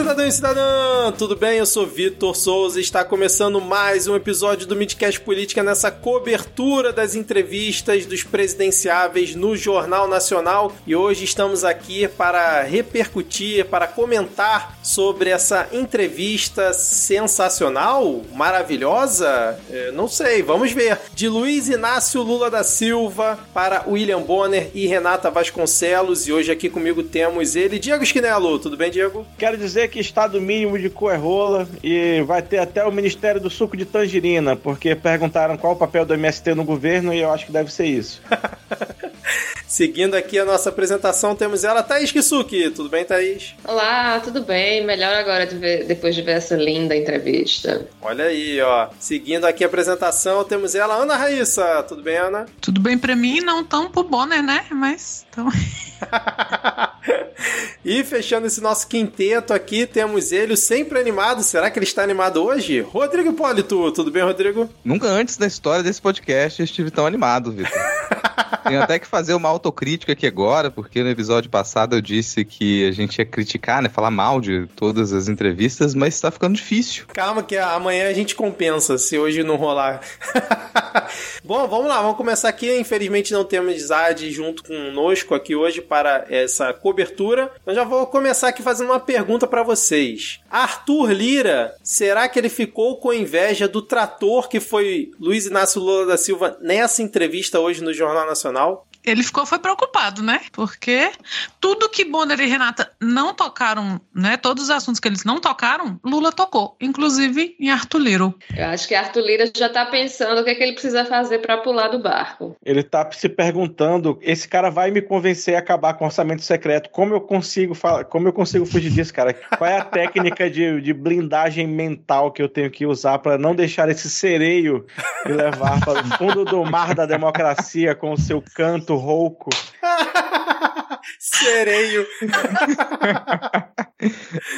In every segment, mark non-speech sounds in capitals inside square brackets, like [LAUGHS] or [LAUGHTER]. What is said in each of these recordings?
cidadão e cidadã! Tudo bem? Eu sou Vitor Souza e está começando mais um episódio do Midcast Política nessa cobertura das entrevistas dos presidenciáveis no Jornal Nacional. E hoje estamos aqui para repercutir, para comentar sobre essa entrevista sensacional, maravilhosa, é, não sei, vamos ver. De Luiz Inácio Lula da Silva para William Bonner e Renata Vasconcelos. E hoje aqui comigo temos ele, Diego Esquinelo. Tudo bem, Diego? Quero dizer que estado mínimo de cu é rola e vai ter até o Ministério do Suco de Tangerina, porque perguntaram qual o papel do MST no governo e eu acho que deve ser isso. [LAUGHS] Seguindo aqui a nossa apresentação, temos ela, Thaís Kisuki. Tudo bem, Thaís? Olá, tudo bem? Melhor agora de ver, depois de ver essa linda entrevista. Olha aí, ó. Seguindo aqui a apresentação, temos ela, Ana Raíssa. Tudo bem, Ana? Tudo bem pra mim, não tão pro Bonner, né? Mas. Então... [LAUGHS] e fechando esse nosso quinteto aqui, temos ele, sempre animado. Será que ele está animado hoje? Rodrigo Hipólito. Tudo bem, Rodrigo? Nunca antes da história desse podcast eu estive tão animado, Vitor. [LAUGHS] Tenho até que fazer uma autocrítica aqui agora, porque no episódio passado eu disse que a gente ia criticar, né? Falar mal de todas as entrevistas, mas tá ficando difícil. Calma que amanhã a gente compensa, se hoje não rolar. [LAUGHS] Bom, vamos lá, vamos começar aqui. Infelizmente não temos Zad junto conosco aqui hoje para essa cobertura. Eu já vou começar aqui fazendo uma pergunta para vocês. Arthur Lira, será que ele ficou com inveja do trator que foi Luiz Inácio Lula da Silva nessa entrevista hoje no Jornal Nacional? Ele ficou foi preocupado, né? Porque tudo que Bonner e Renata não tocaram, né? Todos os assuntos que eles não tocaram, Lula tocou, inclusive em Arthur Lira. Eu acho que Arthur Lira já tá pensando o que, é que ele precisa fazer para pular do barco. Ele tá se perguntando: esse cara vai me convencer a acabar com o orçamento secreto? Como eu consigo falar, como eu consigo fugir disso, cara? Qual é a técnica de, de blindagem mental que eu tenho que usar para não deixar esse sereio me levar para o fundo do mar da democracia com o seu canto rouco. [LAUGHS] Sereio. [LAUGHS]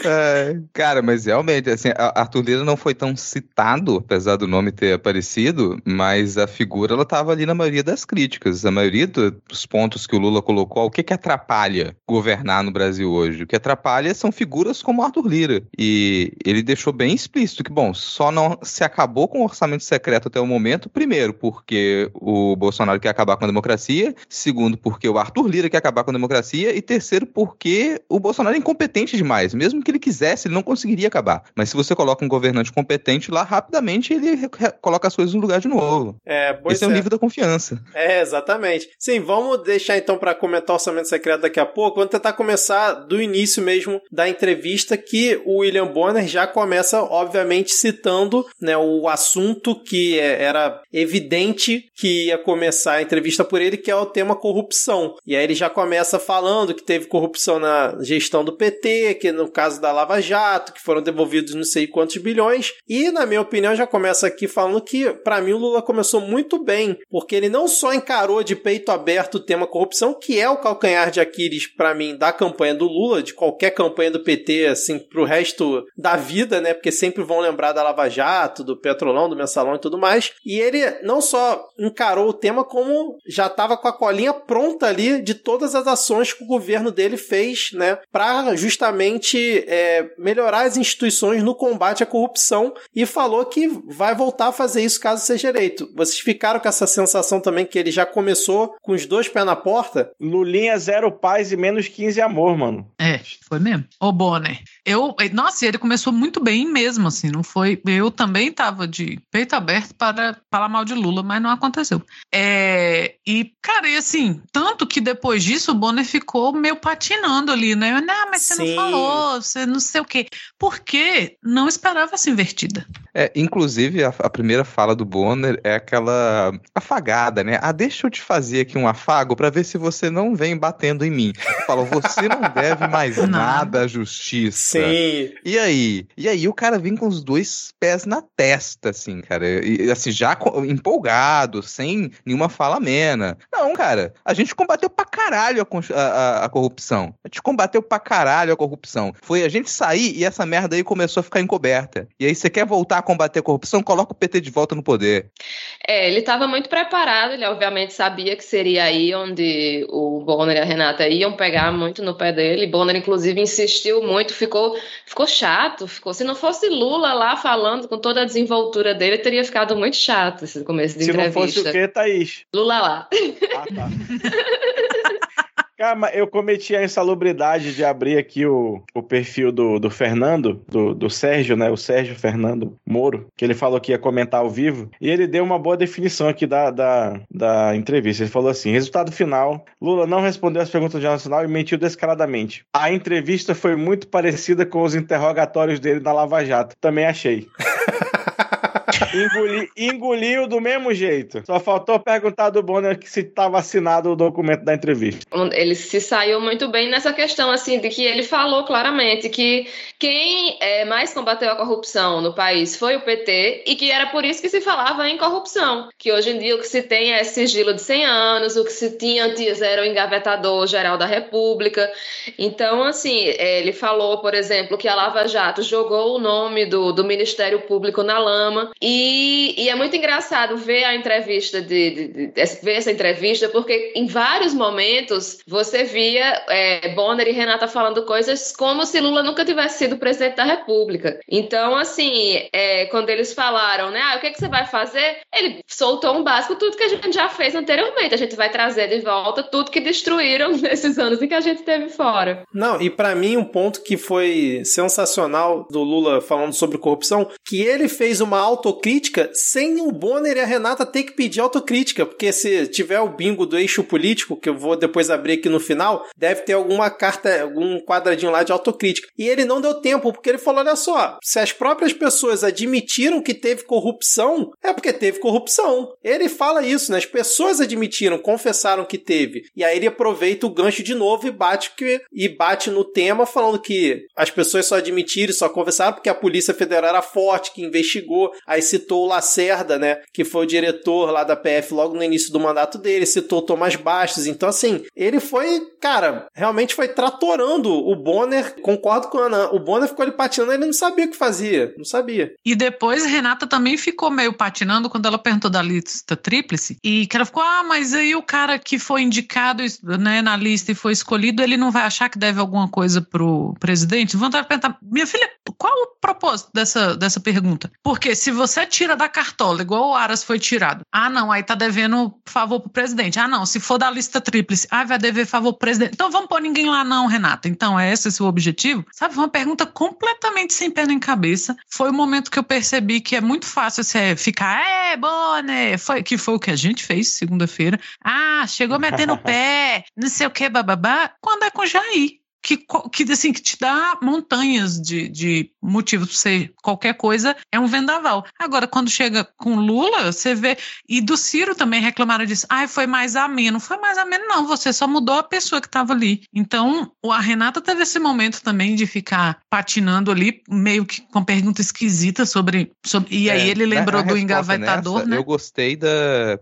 é, cara, mas realmente, assim, Arthur Lira não foi tão citado, apesar do nome ter aparecido, mas a figura ela estava ali na maioria das críticas. A maioria dos pontos que o Lula colocou, o que que atrapalha governar no Brasil hoje? O que atrapalha são figuras como Arthur Lira. E ele deixou bem explícito que, bom, só não se acabou com o orçamento secreto até o momento, primeiro, porque o Bolsonaro quer acabar com a democracia, segundo, porque o Arthur Lira quer acabar com a democracia, e terceiro, porque o Bolsonaro é incompetente demais. Mesmo que ele quisesse, ele não conseguiria acabar. Mas se você coloca um governante competente lá, rapidamente ele coloca as coisas no lugar de novo. É, Esse é, é um nível da confiança. É, exatamente. Sim, vamos deixar então para comentar o orçamento secreto daqui a pouco. Vamos tentar começar do início mesmo da entrevista que o William Bonner já começa, obviamente, citando né, o assunto que é, era evidente que ia começar a entrevista por ele, que é o tema corrupção. E aí ele já começa falando que teve corrupção na gestão do PT, que no caso da Lava Jato, que foram devolvidos não sei quantos bilhões. E, na minha opinião, já começa aqui falando que, para mim, o Lula começou muito bem, porque ele não só encarou de peito aberto o tema corrupção, que é o calcanhar de Aquiles, para mim, da campanha do Lula, de qualquer campanha do PT, assim, pro resto da vida, né? Porque sempre vão lembrar da Lava Jato, do Petrolão, do Mensalão e tudo mais. E ele não só encarou o tema, como já estava com a colinha pronta ali de todas as ações que o governo dele fez, né, para justamente é, melhorar as instituições no combate à corrupção e falou que vai voltar a fazer isso caso seja eleito. Vocês ficaram com essa sensação também que ele já começou com os dois pés na porta? Lulinha zero paz e menos 15 amor, mano. É, foi mesmo. Ô, Bonner, eu, nossa, ele começou muito bem mesmo, assim, não foi, eu também tava de peito aberto para falar mal de Lula, mas não aconteceu. É, e, cara, e assim, tanto que depois disso o Bonner ficou meio patinando ali, né? Não, mas você Sim. não falou, você não sei o quê. Porque não esperava essa invertida. É, inclusive, a, a, primeira fala do Bonner é aquela afagada, né? Ah, deixa eu te fazer aqui um afago para ver se você não vem batendo em mim. Fala, você não deve mais [LAUGHS] não. nada à justiça. Sim. E aí? E aí o cara vem com os dois pés na testa, assim, cara. E, assim, já empolgado, sem nenhuma fala amena. Não, cara, a gente combateu pra caralho a, a, a corrupção. A gente combateu pra caralho a corrupção. Foi a gente sair e essa merda aí começou a ficar encoberta. E aí você quer voltar tentar combater a corrupção, coloca o PT de volta no poder. É, ele estava muito preparado, ele obviamente sabia que seria aí onde o Bonner e a Renata iam pegar muito no pé dele. Bonner, inclusive, insistiu muito, ficou, ficou chato. Ficou. Se não fosse Lula lá falando com toda a desenvoltura dele, teria ficado muito chato esse começo de Se entrevista. não fosse o quê, Thaís? Lula lá. Ah, tá. [LAUGHS] Cara, mas eu cometi a insalubridade de abrir aqui o, o perfil do, do Fernando, do, do Sérgio, né? O Sérgio Fernando Moro, que ele falou que ia comentar ao vivo. E ele deu uma boa definição aqui da, da, da entrevista. Ele falou assim: resultado final: Lula não respondeu as perguntas do Nacional e mentiu descaradamente. A entrevista foi muito parecida com os interrogatórios dele na Lava Jato. Também achei. [LAUGHS] Engoli, engoliu do mesmo jeito. Só faltou perguntar do Bonner se estava assinado o documento da entrevista. Ele se saiu muito bem nessa questão, assim, de que ele falou claramente que quem é, mais combateu a corrupção no país foi o PT e que era por isso que se falava em corrupção. Que hoje em dia o que se tem é sigilo de 100 anos, o que se tinha antes era o engavetador geral da República. Então, assim, ele falou, por exemplo, que a Lava Jato jogou o nome do, do Ministério Público na lama e, e é muito engraçado ver a entrevista de, de, de, ver essa entrevista porque em vários momentos você via é, Bonner e Renata falando coisas como se Lula nunca tivesse sido presidente da República. Então, assim, é, quando eles falaram, né, ah, o que, que você vai fazer? Ele soltou um básico, tudo que a gente já fez anteriormente. A gente vai trazer de volta tudo que destruíram [LAUGHS] nesses anos em que a gente teve fora. Não, e para mim um ponto que foi sensacional do Lula falando sobre corrupção, que ele fez uma autocrítica sem o Bonner e a Renata ter que pedir autocrítica, porque se tiver o bingo do eixo político, que eu vou depois abrir aqui no final, deve ter alguma carta, algum quadradinho lá de autocrítica. E ele não deu tempo, porque ele falou: olha só, se as próprias pessoas admitiram que teve corrupção, é porque teve corrupção. Ele fala isso, né? As pessoas admitiram, confessaram que teve. E aí ele aproveita o gancho de novo e bate, que, e bate no tema, falando que as pessoas só admitiram só confessaram porque a Polícia Federal era forte, que investigou. Aí citou o Lacerda, né? Que foi o diretor lá da PF logo no início do mandato dele, citou o Tomás Bastos. Então, assim, ele foi, cara, realmente foi tratorando o Bonner. Concordo com a Ana. O Bonner ficou ali patinando, ele não sabia o que fazia. Não sabia. E depois Renata também ficou meio patinando quando ela perguntou da lista tríplice. E que ela ficou, ah, mas aí o cara que foi indicado né, na lista e foi escolhido, ele não vai achar que deve alguma coisa pro presidente? Vontade de perguntar, minha filha, qual o propósito dessa, dessa pergunta? Porque se você tira da cartola, igual o Aras foi tirado, ah, não, aí tá devendo favor pro presidente. Ah, não, se for da lista tríplice, ah, vai dever favor pro presidente. Então vamos pôr ninguém lá, não, Renata. Então é esse o seu objetivo? Sabe, uma pergunta completamente sem pé nem cabeça. Foi o momento que eu percebi que é muito fácil você ficar, é, Bonner, foi, que foi o que a gente fez segunda-feira. Ah, chegou metendo o pé, não sei o que, bababá. Quando é com Jair que, que, assim, que te dá montanhas de, de motivos para ser qualquer coisa, é um vendaval. Agora, quando chega com Lula, você vê. E do Ciro também reclamaram disso. Ai, foi mais ameno. Foi mais ameno, não. Você só mudou a pessoa que estava ali. Então, a Renata teve esse momento também de ficar patinando ali, meio que com pergunta esquisita sobre. sobre e aí É, ele lembrou a do engavetador, nessa, né? Eu gostei da.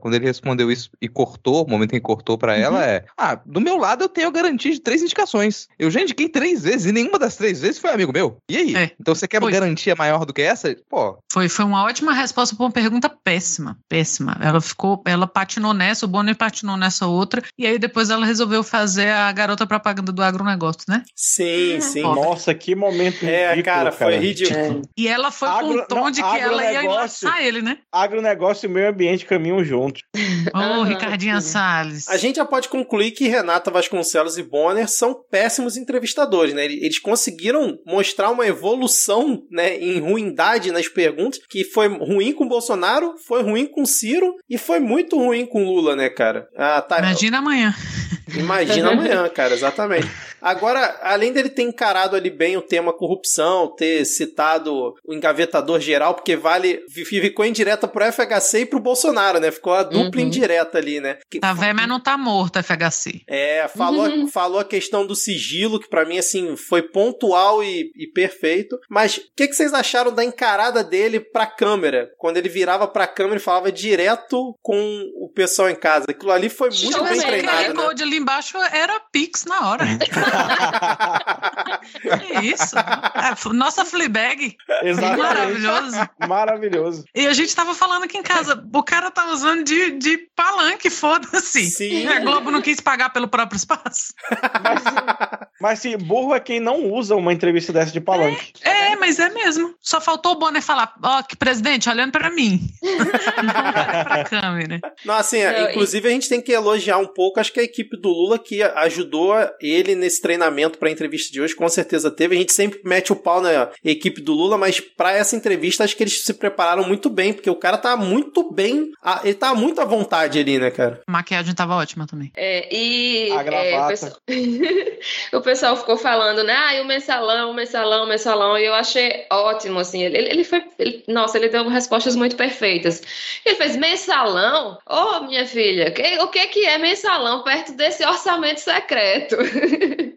Quando ele respondeu isso e cortou, o momento em que cortou pra Uhum. ela é. Ah, do meu lado eu tenho a garantia de três indicações. Eu já indiquei três vezes e nenhuma das três vezes foi amigo meu. E aí? É. Então você quer uma Foi. garantia maior do que essa? Pô, Foi, foi uma ótima resposta para uma pergunta péssima, péssima. Ela ficou, ela patinou nessa, o Bonner patinou nessa outra, e aí depois ela resolveu fazer a garota propaganda do agronegócio, né? Sim, sim. Ó, Nossa, que momento É, ridículo, cara, foi ridículo. E ela foi com Agro- o tom não, de que ela ia enlaçar ele, né? Agronegócio e meio ambiente caminham juntos. [LAUGHS] Ô, Aham, Ricardinha sim. Salles. A gente já pode concluir que Renata Vasconcelos e Bonner são péssimos entrevistadores, né? Eles conseguiram mostrar uma evolução, né, em ruindade nas perguntas, que foi ruim com Bolsonaro, foi ruim com Ciro e foi muito ruim com Lula, né, cara? Ah, tá. Imagina amanhã. Imagina amanhã, cara, exatamente. Agora, além dele ter encarado ali bem o tema corrupção, ter citado o engavetador geral, porque vale. ficou indireta pro FHC e pro Bolsonaro, né? Ficou a dupla Uhum. indireta ali, né? Que- Tá velho, mas não tá morto, FHC. é, falou, falou a questão do sigilo, que pra mim, assim, foi pontual e, e perfeito. Mas o que, que vocês acharam da encarada dele pra câmera? Quando ele virava pra câmera e falava direto com o pessoal em casa. Aquilo ali foi muito Show bem treinado, Aquele né? ali embaixo era Pix na hora. [LAUGHS] Que isso? É, nossa Fleabag. Exatamente. Maravilhoso. Maravilhoso. E a gente tava falando aqui em casa, o cara tá usando de, de palanque, foda-se. Sim. A Globo não quis pagar pelo próprio espaço. Mas, mas se burro é quem não usa uma entrevista dessa de palanque. É, mas é mesmo. Só faltou o Bonner falar, ó, que presidente, olhando pra mim. não olha pra câmera. Não, assim, Não, e- inclusive a gente tem que elogiar um pouco, acho que a equipe do Lula que ajudou ele nesse treinamento pra entrevista de hoje, com certeza teve. A gente sempre mete o pau na equipe do Lula, mas pra essa entrevista acho que eles se prepararam muito bem, porque o cara tá muito bem, ele tá muito à vontade ali, né, cara? A maquiagem tava ótima também. É, e A é, o, pessoal... [LAUGHS] o pessoal ficou falando, né? Ah, e o mensalão, o mensalão, o mensalão. E eu achei ótimo, assim. Ele, ele foi. ele- nossa, ele deu respostas muito perfeitas. Ele fez mensalão? Ô, minha filha, que- o que, que é mensalão perto desse orçamento secreto? [LAUGHS]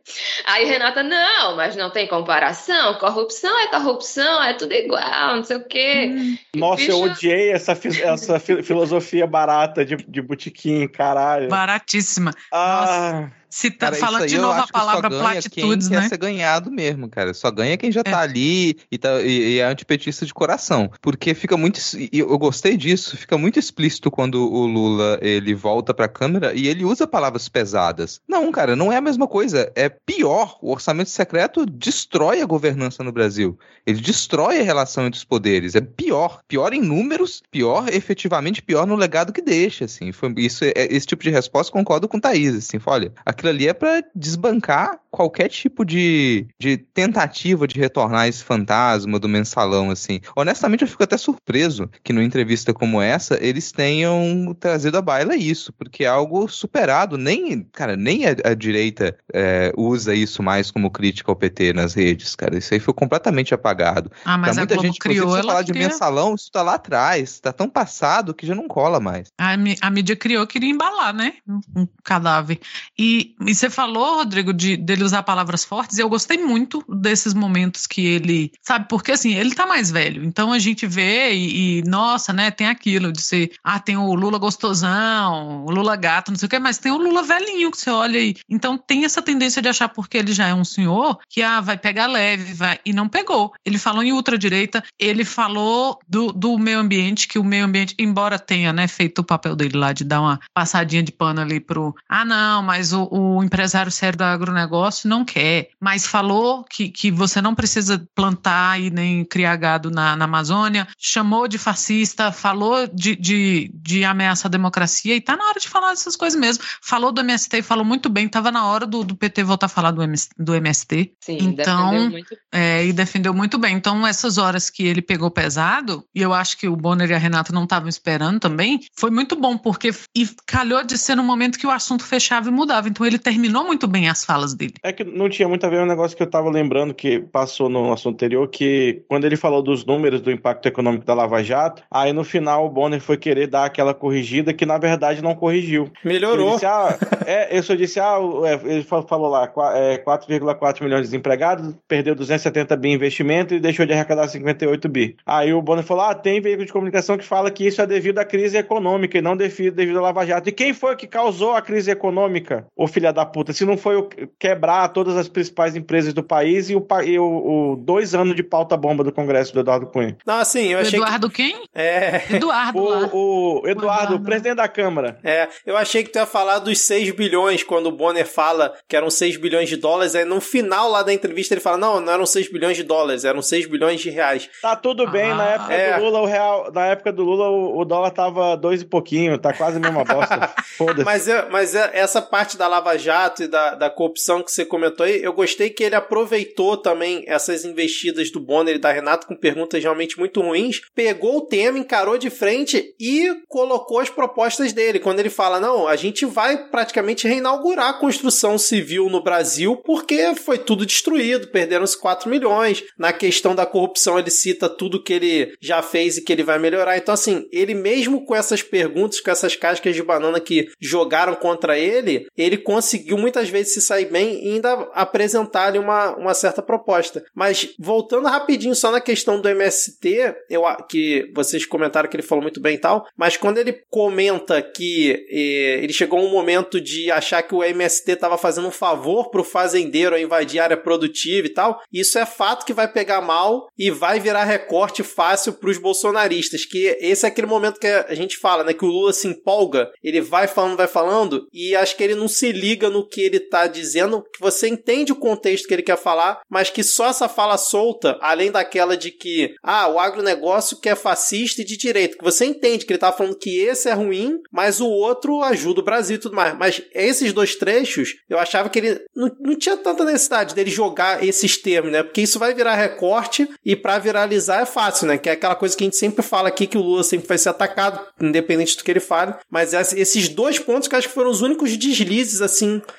Aí Renata, não, mas não tem comparação. Corrupção é corrupção, é tudo igual, não sei o quê. Nossa, eu Bicho- odiei essa, essa fi- filosofia barata de, de botequim, caralho. Baratíssima. Ah, Se tá Cara, falando de novo a palavra platitudes, quem né? quer ser ganhado mesmo, cara. Só ganha quem já É. tá ali e, tá, e, e é antipetista de coração. Porque fica muito. Eu gostei disso, fica muito explícito quando o Lula ele volta pra câmera e ele usa palavras pesadas. Não, cara, não é a mesma coisa. É pior. O orçamento secreto destrói a governança no Brasil. Ele destrói a relação entre os poderes. É pior. Pior em números, pior, efetivamente pior no legado que deixa, assim. Foi, isso, é, esse tipo de resposta concordo com o Thaís, assim. Olha, aquilo ali é pra desbancar qualquer tipo de, de tentativa de retornar esse fantasma do mensalão, assim. Honestamente, eu fico até surpreso que numa entrevista como essa, eles tenham trazido à baila isso, porque é algo superado. Nem, cara, nem a, a direita é, usa isso mais como crítica ao PT nas redes, cara. Isso aí foi completamente apagado. Ah, mas pra a muita gente, criou, você falar de queria... mensalão, isso tá lá atrás, tá tão passado que já não cola mais. A, a mídia criou, queria embalar, né? Um, um cadáver. E, e você falou, Rodrigo, de dele usar palavras fortes. e Eu gostei muito desses momentos que ele. Sabe, porque assim, ele tá mais velho. Então a gente vê e, e, nossa, né? Tem aquilo de ser. Ah, tem o Lula gostosão, o Lula gato, não sei o quê, mas tem o Lula velhinho que você olha aí. Então tem essa tendência de achar, porque ele já é um senhor, que ah, vai pegar leve, vai. E não pegou. Ele falou em ultradireita, ele falou do, do meio ambiente, que o meio ambiente, embora tenha né, feito o papel dele lá de dar uma passadinha de pano ali pro. Ah, não, mas o, o empresário sério do agronegócio não quer. Mas falou que, que você não precisa plantar e nem criar gado na, na Amazônia, chamou de fascista, falou de, de, de ameaça à democracia, e tá na hora de falar dessas coisas mesmo. Falou do MST e falou muito bem, tava na hora do, do PT voltar a falar do, MS, do MST. Sim, Então, defendeu muito. É, e defendeu muito bem. Então, essas horas que ele pegou pesado, e eu acho que o Bonner e a Renata não estavam esperando também, foi muito bom, porque e calhou de ser no momento que o assunto fechava e mudava. Então, ele terminou muito bem as falas dele. É que não tinha muito a ver um negócio que eu tava lembrando que passou no assunto anterior, que quando ele falou dos números do impacto econômico da Lava Jato, aí no final o Bonner foi querer dar aquela corrigida que na verdade não corrigiu. Ele Melhorou. disse, ah, é, eu só disse, ah, o- é, ele fa- falou lá, qua- é, 4,4 milhões de desempregados, perdeu 270 bi em investimento e deixou de arrecadar 58 bi. Aí o Bonner falou, ah, tem veículo de comunicação que fala que isso é devido à crise econômica e não devido, devido à Lava Jato. E quem foi que causou a crise econômica, ô filha da puta? Se não foi o quebrar todas as principais empresas do país e o, e o- o dois anos de pauta-bomba do Congresso do Eduardo Cunha. Não, assim, eu O achei Eduardo quem? que... É... Eduardo. O, o Eduardo, Eduardo. presidente da Câmara. É, eu achei que tu ia falar dos 6 bilhões, quando o Bonner fala que eram 6 bilhões de dólares, aí no final lá da entrevista ele fala, não, não eram 6 bilhões de dólares, eram 6 bilhões de reais. Tá tudo bem, Ah, na época é. do Lula, o real, na época do Lula, o, o dólar tava dois e pouquinho, tá quase a mesma bosta. [LAUGHS] Foda-se. Mas, é- mas essa parte da Lava Jato e da, da corrupção que você comentou aí, eu gostei que ele aproveitou também essas investidas do Bonner e da Renato com perguntas realmente muito ruins, pegou o tema, encarou de frente e colocou as propostas dele. Quando ele fala, não, a gente vai praticamente reinaugurar a construção civil no Brasil porque foi tudo destruído, perderam-se 4 milhões. Na questão da corrupção, ele cita tudo que ele já fez e que ele vai melhorar. Então, assim, ele mesmo com essas perguntas, com essas cascas de banana que jogaram contra ele, ele conseguiu muitas vezes se sair bem e ainda apresentar ali uma, uma certa proposta. Mas voltando rapidinho só na questão do MST, eu, que vocês comentaram que ele falou muito bem e tal, mas quando ele comenta que eh, ele chegou um momento de achar que o MST estava fazendo um favor pro fazendeiro a invadir a área produtiva e tal, isso é fato que vai pegar mal e vai virar recorte fácil pros bolsonaristas, que esse é aquele momento que a gente fala, né, que o Lula se empolga, ele vai falando, vai falando, e acho que ele não se liga no que ele tá dizendo, que você entende o contexto que ele quer falar, mas que só essa fala solta, além daquela de que, ah, o agronegócio que é fascista e de direita, que você entende que ele tá falando que esse é ruim, mas o outro ajuda o Brasil e tudo mais. Mas esses dois trechos, eu achava que ele não, não tinha tanta necessidade dele jogar esses termos, né? Porque isso vai virar recorte e para viralizar é fácil, né? Que é aquela coisa que a gente sempre fala aqui que o Lula sempre vai ser atacado, independente do que ele fale. Mas esses dois pontos que acho que foram os únicos deslizes, assim,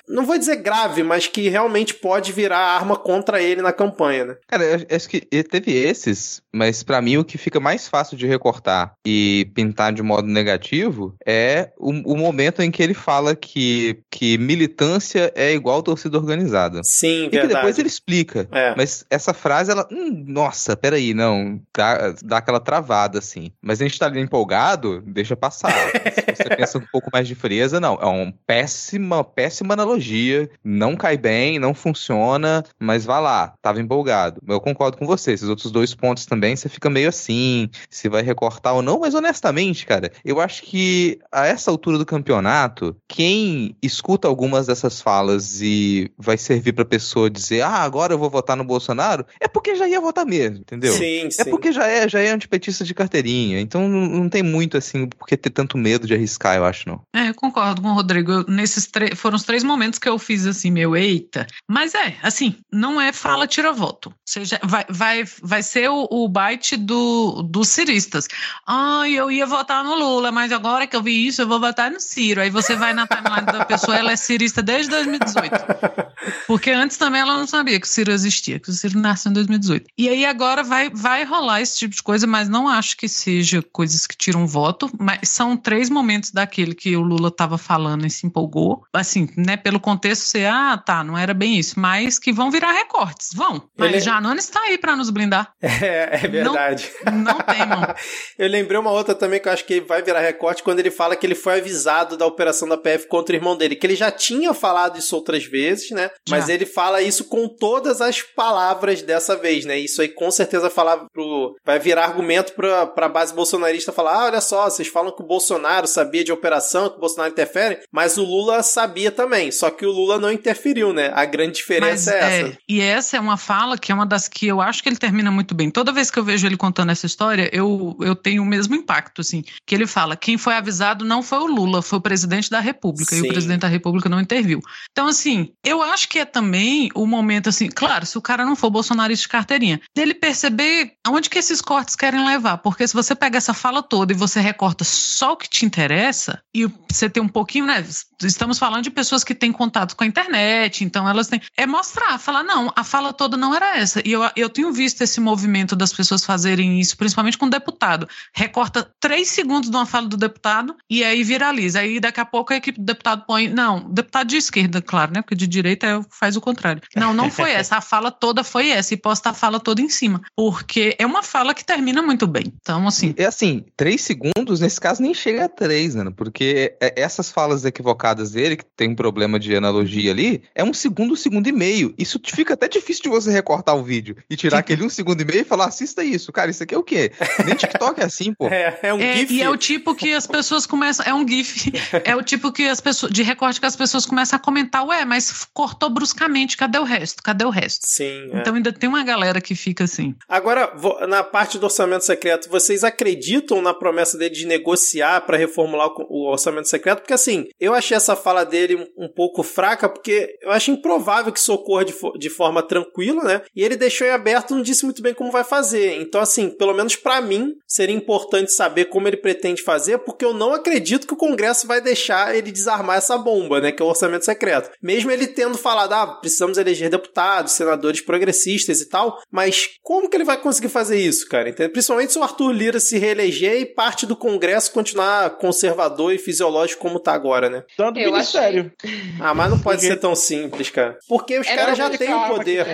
não vou dizer grave, mas que realmente pode virar arma contra ele na campanha, né? Cara, acho que teve esses, mas para mim o que fica mais fácil de recortar e pintar de modo negativo é o, o momento em que ele fala que, que militância é igual torcida organizada. Sim, e verdade. que depois ele explica. É. Mas essa frase, ela. Hum, nossa, peraí, não. Dá, dá aquela travada, assim. Mas a gente tá ali empolgado, deixa passar. [LAUGHS] Se você pensa um pouco mais de frieza, não. É uma péssima, péssima analogia. Não cai bem, não funciona, mas vá lá. Tava empolgado. Eu concordo com você. Esses outros dois pontos também, você fica meio assim, se vai recortar ou não, mas honestamente, cara, eu acho que a essa altura do campeonato, quem escuta algumas dessas falas e vai servir pra pessoa dizer, ah, agora eu vou votar no Bolsonaro, é porque já ia votar mesmo, entendeu? Sim, sim. É porque já é, já é antipetista de carteirinha. Então não, tem muito assim porque ter tanto medo de arriscar, eu acho, não. É, eu concordo com o Rodrigo. Nesses três foram os três momentos que eu fiz assim, meu, eita. Mas é, assim, não é fala tira voto. Seja, vai, vai, vai ser o, o bite do, dos ciristas. Ai, eu ia votar no Lula, mas agora que eu vi isso, eu vou votar no Ciro. Aí você vai na timeline da pessoa, ela é cirista desde 2018. Porque antes também ela não sabia que o Ciro existia, que o Ciro nasceu em 2018. E aí agora vai, vai rolar esse tipo de coisa, mas não acho que seja coisas que tiram voto. Mas são três momentos daquele que o Lula estava falando e se empolgou. Assim, né, pelo contexto ser, ah, tá, não era bem isso, mas que vão virar recortes, vão. Mas Ele- Janones está aí para nos blindar. [LAUGHS] É, é verdade. Não temam. [LAUGHS] eu lembrei uma outra também que eu acho que vai virar recorte quando ele fala que ele foi avisado da operação da PF contra o irmão dele, que ele já tinha falado isso outras vezes, né? Mas Já. ele fala isso com todas as palavras dessa vez, né? Isso aí com certeza falar pro vai virar argumento pra, pra base bolsonarista falar: "Ah, olha só, vocês falam que o Bolsonaro sabia de operação, que o Bolsonaro interfere, mas o Lula sabia também, só que o Lula não interferiu, né? A grande diferença é essa. é, e essa é uma fala que é uma das que eu acho que ele termina muito bem. Toda vez que eu vejo ele contando essa história, eu, eu tenho o mesmo impacto, assim. Que ele fala: quem foi avisado não foi o Lula, foi o presidente da República. E Sim. o presidente da República não interviu. Então, assim, eu acho que é também o momento, assim, claro, se o cara não for bolsonarista de carteirinha, dele perceber aonde que esses cortes querem levar. Porque se você pega essa fala toda e você recorta só o que te interessa, e você tem um pouquinho, né? Estamos falando de pessoas que têm contato com a internet, então elas têm. É mostrar, falar, não, a fala toda não era essa. E eu, eu tenho visto esse movimento das pessoas fazerem isso, principalmente com o deputado. Recorta três segundos de uma fala do deputado e aí viraliza. Aí daqui a pouco a equipe do deputado põe. Não, deputado de esquerda, claro, né? Porque de direita é- faz o contrário. Não, não foi [LAUGHS] essa. A fala toda foi essa. E posta a fala toda em cima. Porque é uma fala que termina muito bem. Então, assim. É assim, três segundos, nesse caso, nem chega a três, né? Porque é- essas falas equivocadas dele, que tem um problema de analogia ali, é um segundo, um segundo e meio. Isso fica até difícil de você recortar o vídeo e tirar aquele um segundo e meio e falar, assista isso. Cara, isso aqui é o quê? Nem TikTok é assim, pô. [LAUGHS] É, é um É, gif. e é o tipo que as pessoas começam. É um GIF. [LAUGHS] É o tipo que as pessoas. De recorte que as pessoas começam a comentar, ué, mas cortou bruscamente, cadê o resto? Cadê o resto? Sim. é. Então ainda tem uma galera que fica assim. Agora, na parte do orçamento secreto, vocês acreditam na promessa dele de negociar para reformular o orçamento secreto? Porque assim, eu achei essa fala dele um, um pouco fraca, porque eu acho improvável que isso ocorra de, fo- de forma tranquila, né? E ele deixou em aberto, não disse muito bem como vai fazer. Então, assim, pelo menos para mim, seria importante saber como ele pretende fazer, porque eu não acredito que o Congresso vai deixar ele desarmar essa bomba, né? Que é o orçamento secreto. Mesmo ele tendo falado, ah, precisamos eleger deputados, senadores progressistas e tal, mas como que ele vai conseguir fazer isso, cara? Entende? Principalmente se o Arthur Lira se reeleger e parte do Congresso continuar conservador e fisiológico como tá agora, né? Tanto Eu ministério. Ministério. Ah, mas não pode Porque... ser tão simples, cara. Porque os caras já têm o poder.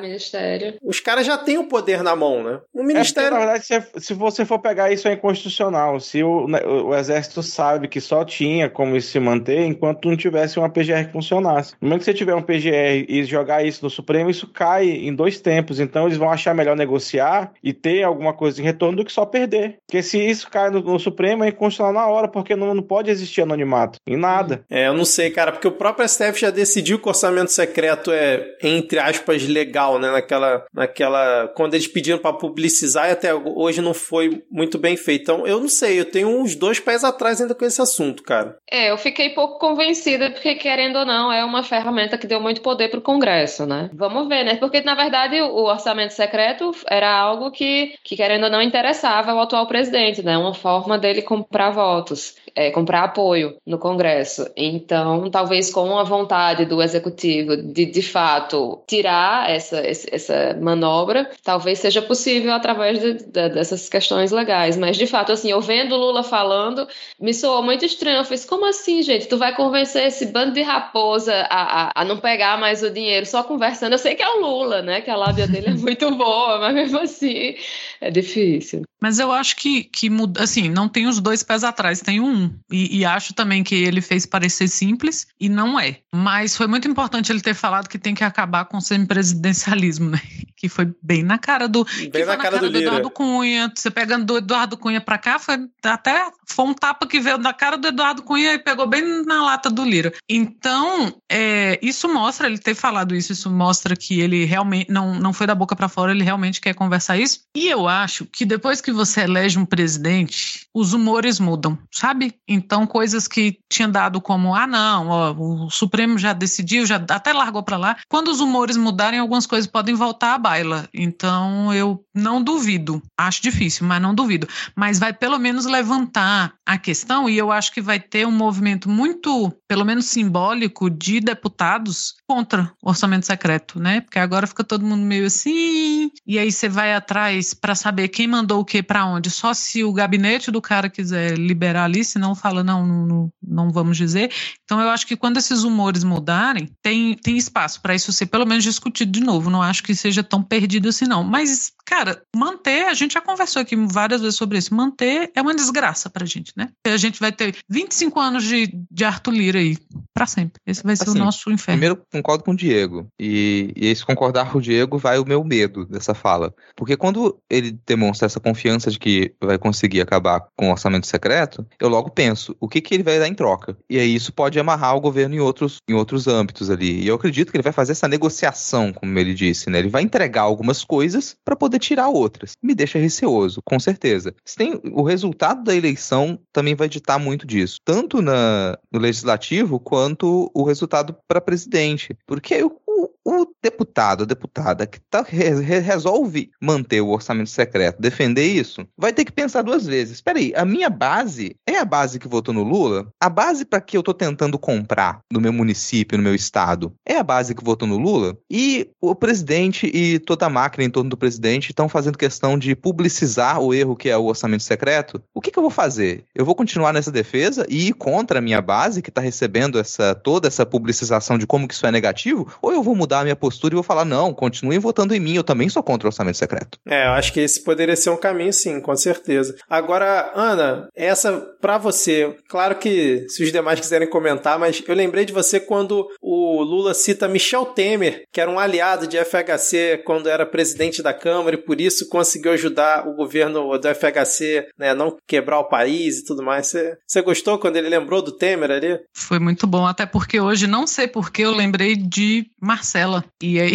ministério. Os caras já têm o poder na mão, né? O ministério. É porque, na verdade, se, se, você for pegar isso é inconstitucional. Se o, né, o exército sabe que só tinha como se manter enquanto não tivesse uma PGR que funcionasse. No momento que você tiver um PGR e jogar isso no Supremo, isso cai em dois tempos. Então eles vão achar melhor negociar e ter alguma coisa em retorno do que só perder. Porque se isso cai no, no Supremo, é inconstitucional na hora, porque não, não pode existir anonimato. Em nada. É, eu não sei, cara, porque o próprio STF já decidiu que o orçamento secreto é, entre aspas, legal, né? Naquela. naquela quando eles pediram para publicizar e até hoje não foi muito bem feito. Então, eu não sei, eu tenho uns dois pés atrás ainda com esse assunto, cara. É, eu fiquei pouco convencida, porque querendo ou não, é uma ferramenta que deu muito poder pro Congresso, né? Vamos ver, né? Porque, na verdade, o orçamento secreto era algo que, que querendo ou não, interessava ao atual presidente, né? Uma forma dele comprar votos é, comprar apoio no Congresso. Então, talvez com a vontade do executivo de, de fato, tirar essa, essa manobra, talvez seja possível através de, de, dessas questões legais. Mas, de fato, assim, eu vendo Lula falando, me soou muito estranho. Eu fiz, como assim, gente? Tu vai convencer esse bando de raposa a, a, a não pegar mais o dinheiro só conversando? Eu sei que é o Lula, né? Que a lábia dele é muito boa, [LAUGHS] mas mesmo assim é difícil. Mas eu acho que, que assim, não tem os dois pés atrás, tem um. E, e, acho também que ele fez parecer simples e não é. Mas foi muito importante ele ter falado que tem que acabar com o semipresidencialismo, né? Que foi bem na cara do. Bem na, na, cara, cara do, do Eduardo Cunha. Você pegando do Eduardo Cunha pra cá, foi até foi um tapa que veio na cara do Eduardo Cunha e pegou bem na lata do Lira. Então, é, isso mostra, ele ter falado isso, isso mostra que ele realmente não, não foi da boca para fora, ele realmente quer conversar isso. E eu acho que depois que você elege um presidente, os humores mudam, sabe? Então, coisas que tinha dado como, ah, não, ó, o Supremo já decidiu, já até largou para lá. Quando os humores mudarem, algumas coisas podem voltar à baila. Então, eu não duvido. Acho difícil, mas não duvido. Mas vai pelo menos levantar a questão e eu acho que vai ter um movimento muito, pelo menos simbólico, de deputados contra o orçamento secreto, né? Porque agora fica todo mundo meio assim, e aí você vai atrás para saber quem mandou o que para onde. Só se o gabinete do cara quiser liberar ali, senão fala não, não, não vamos dizer. Então eu acho que quando esses humores mudarem, tem, tem espaço para isso ser pelo menos discutido de novo. Não acho que seja tão perdido assim não. Mas cara, manter, a gente já conversou aqui várias vezes sobre isso, manter é uma desgraça pra gente, né? A gente vai ter 25 anos de, de Arthur Lira aí, pra sempre. Esse vai ser assim, o nosso inferno. Primeiro, concordo com o Diego. E, e esse concordar com o Diego vai o meu medo dessa fala. Porque quando ele demonstra essa confiança de que vai conseguir acabar com o orçamento secreto, eu logo penso, o que, que ele vai dar em troca? E aí isso pode amarrar o governo em outros, em outros âmbitos ali. E eu acredito que ele vai fazer essa negociação, como ele disse, né? Ele vai entregar algumas coisas para poder tirar outras. Me deixa receoso, com certeza. Se tem, o resultado da eleição também vai ditar muito disso, tanto na, no legislativo quanto o resultado para presidente. Porque o, o deputado, a deputada que tá, re, resolve manter o orçamento secreto, defender isso, vai ter que pensar duas vezes. Espera aí, a minha base é a base que votou no Lula? A base para que eu tô tentando comprar no meu município, no meu estado, é a base que votou no Lula? E o presidente e toda a máquina em torno do presidente estão fazendo questão de publicizar o erro que é o orçamento secreto? O que, que eu vou fazer? Eu vou continuar nessa defesa e ir contra a minha base que está recebendo essa toda essa publicização de como que isso é negativo? Ou eu vou mudar a minha postura e vou falar, não, continuem votando em mim, eu também sou contra o orçamento secreto. É, eu acho que esse poderia ser um caminho, sim, com certeza. Agora, Ana, essa para você, claro que se os demais quiserem comentar, mas eu lembrei de você quando o Lula cita Michel Temer, que era um aliado de FHC quando era presidente da Câmara e por isso conseguiu ajudar o governo do FHC, né, não quebrar o país e tudo mais. Você, você gostou quando ele lembrou do Temer ali? Foi muito bom, até porque hoje não sei porque eu lembrei de Marcela. E aí,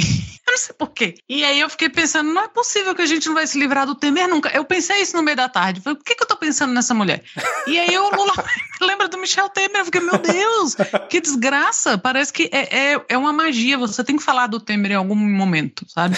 eu não sei porquê. E aí eu fiquei pensando, não é possível que a gente não vai se livrar do Temer nunca. Eu pensei isso no meio da tarde. Falei, por que, que eu tô pensando nessa mulher? E aí o Lula lembra do Michel Temer. Eu fiquei, meu Deus, que desgraça. Parece que é, é, é uma magia. Você tem que falar do Temer em algum momento, sabe?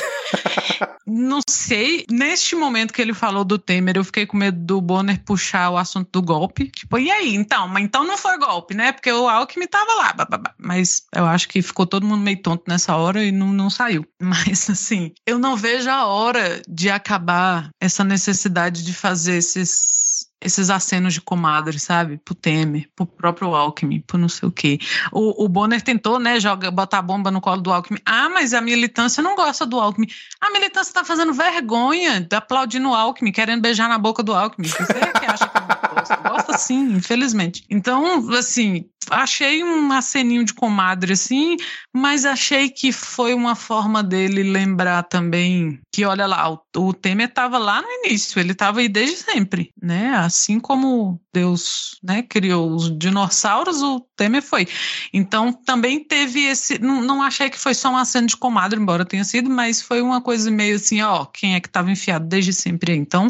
não sei. Neste momento que ele falou do Temer, eu fiquei com medo do Bonner puxar o assunto do golpe. Tipo, e aí? Então, mas então não foi golpe, né? Porque o Alckmin tava lá. Mas eu acho que ficou todo mundo meio tonto nessa hora e não, não saiu. [LAUGHS] Mas, assim, eu não vejo a hora de acabar essa necessidade de fazer esses esses acenos de comadre, sabe? Pro Temer, pro próprio Alckmin, pro não sei o quê. O, o Bonner tentou, né, joga, botar bomba no colo do Alckmin. Ah, mas a militância não gosta do Alckmin. A militância tá fazendo vergonha, aplaudindo o Alckmin, querendo beijar na boca do Alckmin. Você é que acha que não gosta? Gosta sim, infelizmente. Então, assim, achei um aceninho de comadre, assim, mas achei que foi uma forma dele lembrar também que, olha lá, o, o Temer estava lá no início, ele estava aí desde sempre, né? Assim como Deus né, criou os dinossauros, o Temer foi. Então, também teve esse. Não, não achei que foi só um aceno de comadre, embora tenha sido, mas foi uma coisa meio assim, ó, quem é que estava enfiado desde sempre? Então,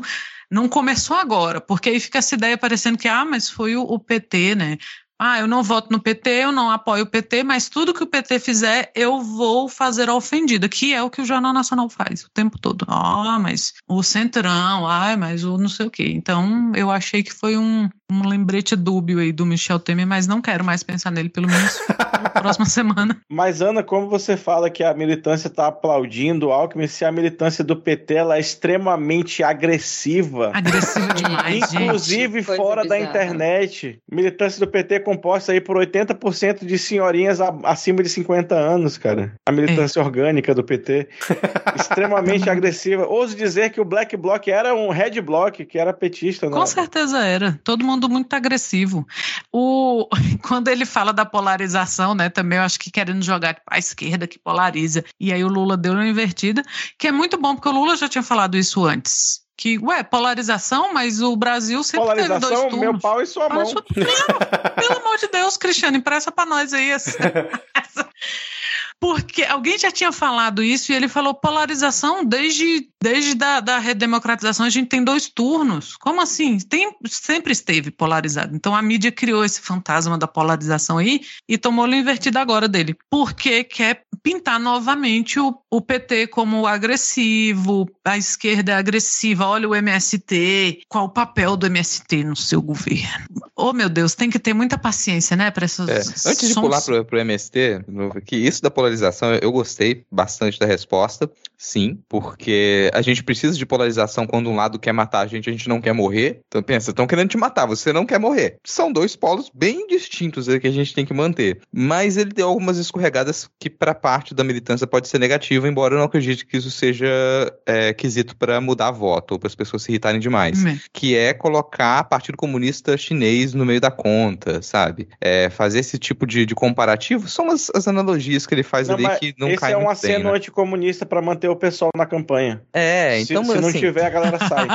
não começou agora, porque aí fica essa ideia parecendo que, ah, mas foi o PT, né? Ah, eu não voto no PT, eu não apoio o PT, mas tudo que o PT fizer, eu vou fazer a ofendida, que é o que o Jornal Nacional faz o tempo todo. Ah, mas o Centrão, ah, mas o não sei o quê. Então, eu achei que foi um, um lembrete dúbio aí do Michel Temer, mas não quero mais pensar nele, pelo menos na [LAUGHS] próxima semana. Mas, Ana, como você fala que a militância está aplaudindo o Alckmin, se a militância do PT ela é extremamente agressiva. Agressiva [LAUGHS] demais, Inclusive gente. fora da internet. Militância do PT composta aí por 80% de senhorinhas acima de 50 anos, cara. A militância é. orgânica do PT. [LAUGHS] Extremamente agressiva. Ouso dizer que o Black Bloc era um Red Bloc, que era petista. Com certeza era. Todo mundo muito agressivo. O... [LAUGHS] Quando ele fala da polarização, né, também eu acho que querendo jogar a esquerda que polariza. E aí o Lula deu uma invertida, que é muito bom, porque o Lula já tinha falado isso antes que, ué, polarização, mas o Brasil sempre polarização, teve dois turnos. meu pau e sua mão. Sua... pelo amor de Deus, Cristiano, empresta pra nós aí essa, [LAUGHS] Porque alguém já tinha falado isso e ele falou polarização desde, desde da, da redemocratização a gente tem dois turnos. Como assim? Tem, sempre esteve polarizado. Então a mídia criou esse fantasma da polarização aí e tomou-lhe invertido agora dele. Porque quer pintar novamente o, o PT como agressivo, a esquerda é agressiva, olha o MST, qual o papel do MST no seu governo? Oh meu Deus, tem que ter muita paciência, né, para essas... É. Antes de pular pro, pro MST, que isso da polarização polarização, eu gostei bastante da resposta, sim, porque a gente precisa de polarização quando um lado quer matar a gente, a gente não quer morrer. Então pensa, estão querendo te matar, você não quer morrer. São dois polos bem distintos que a gente tem que manter. Mas ele deu algumas escorregadas que para parte da militância pode ser negativa, embora eu não acredite que isso seja é, quesito para mudar voto ou para as pessoas se irritarem demais. Hum. Que é colocar Partido Comunista Chinês no meio da conta, sabe? É, fazer esse tipo de, de comparativo são as, as analogias que ele faz não, ali que não esse cai é um aceno bem, né? anticomunista para manter o pessoal na campanha. É, então. Se, se não tiver, a galera [LAUGHS] sai.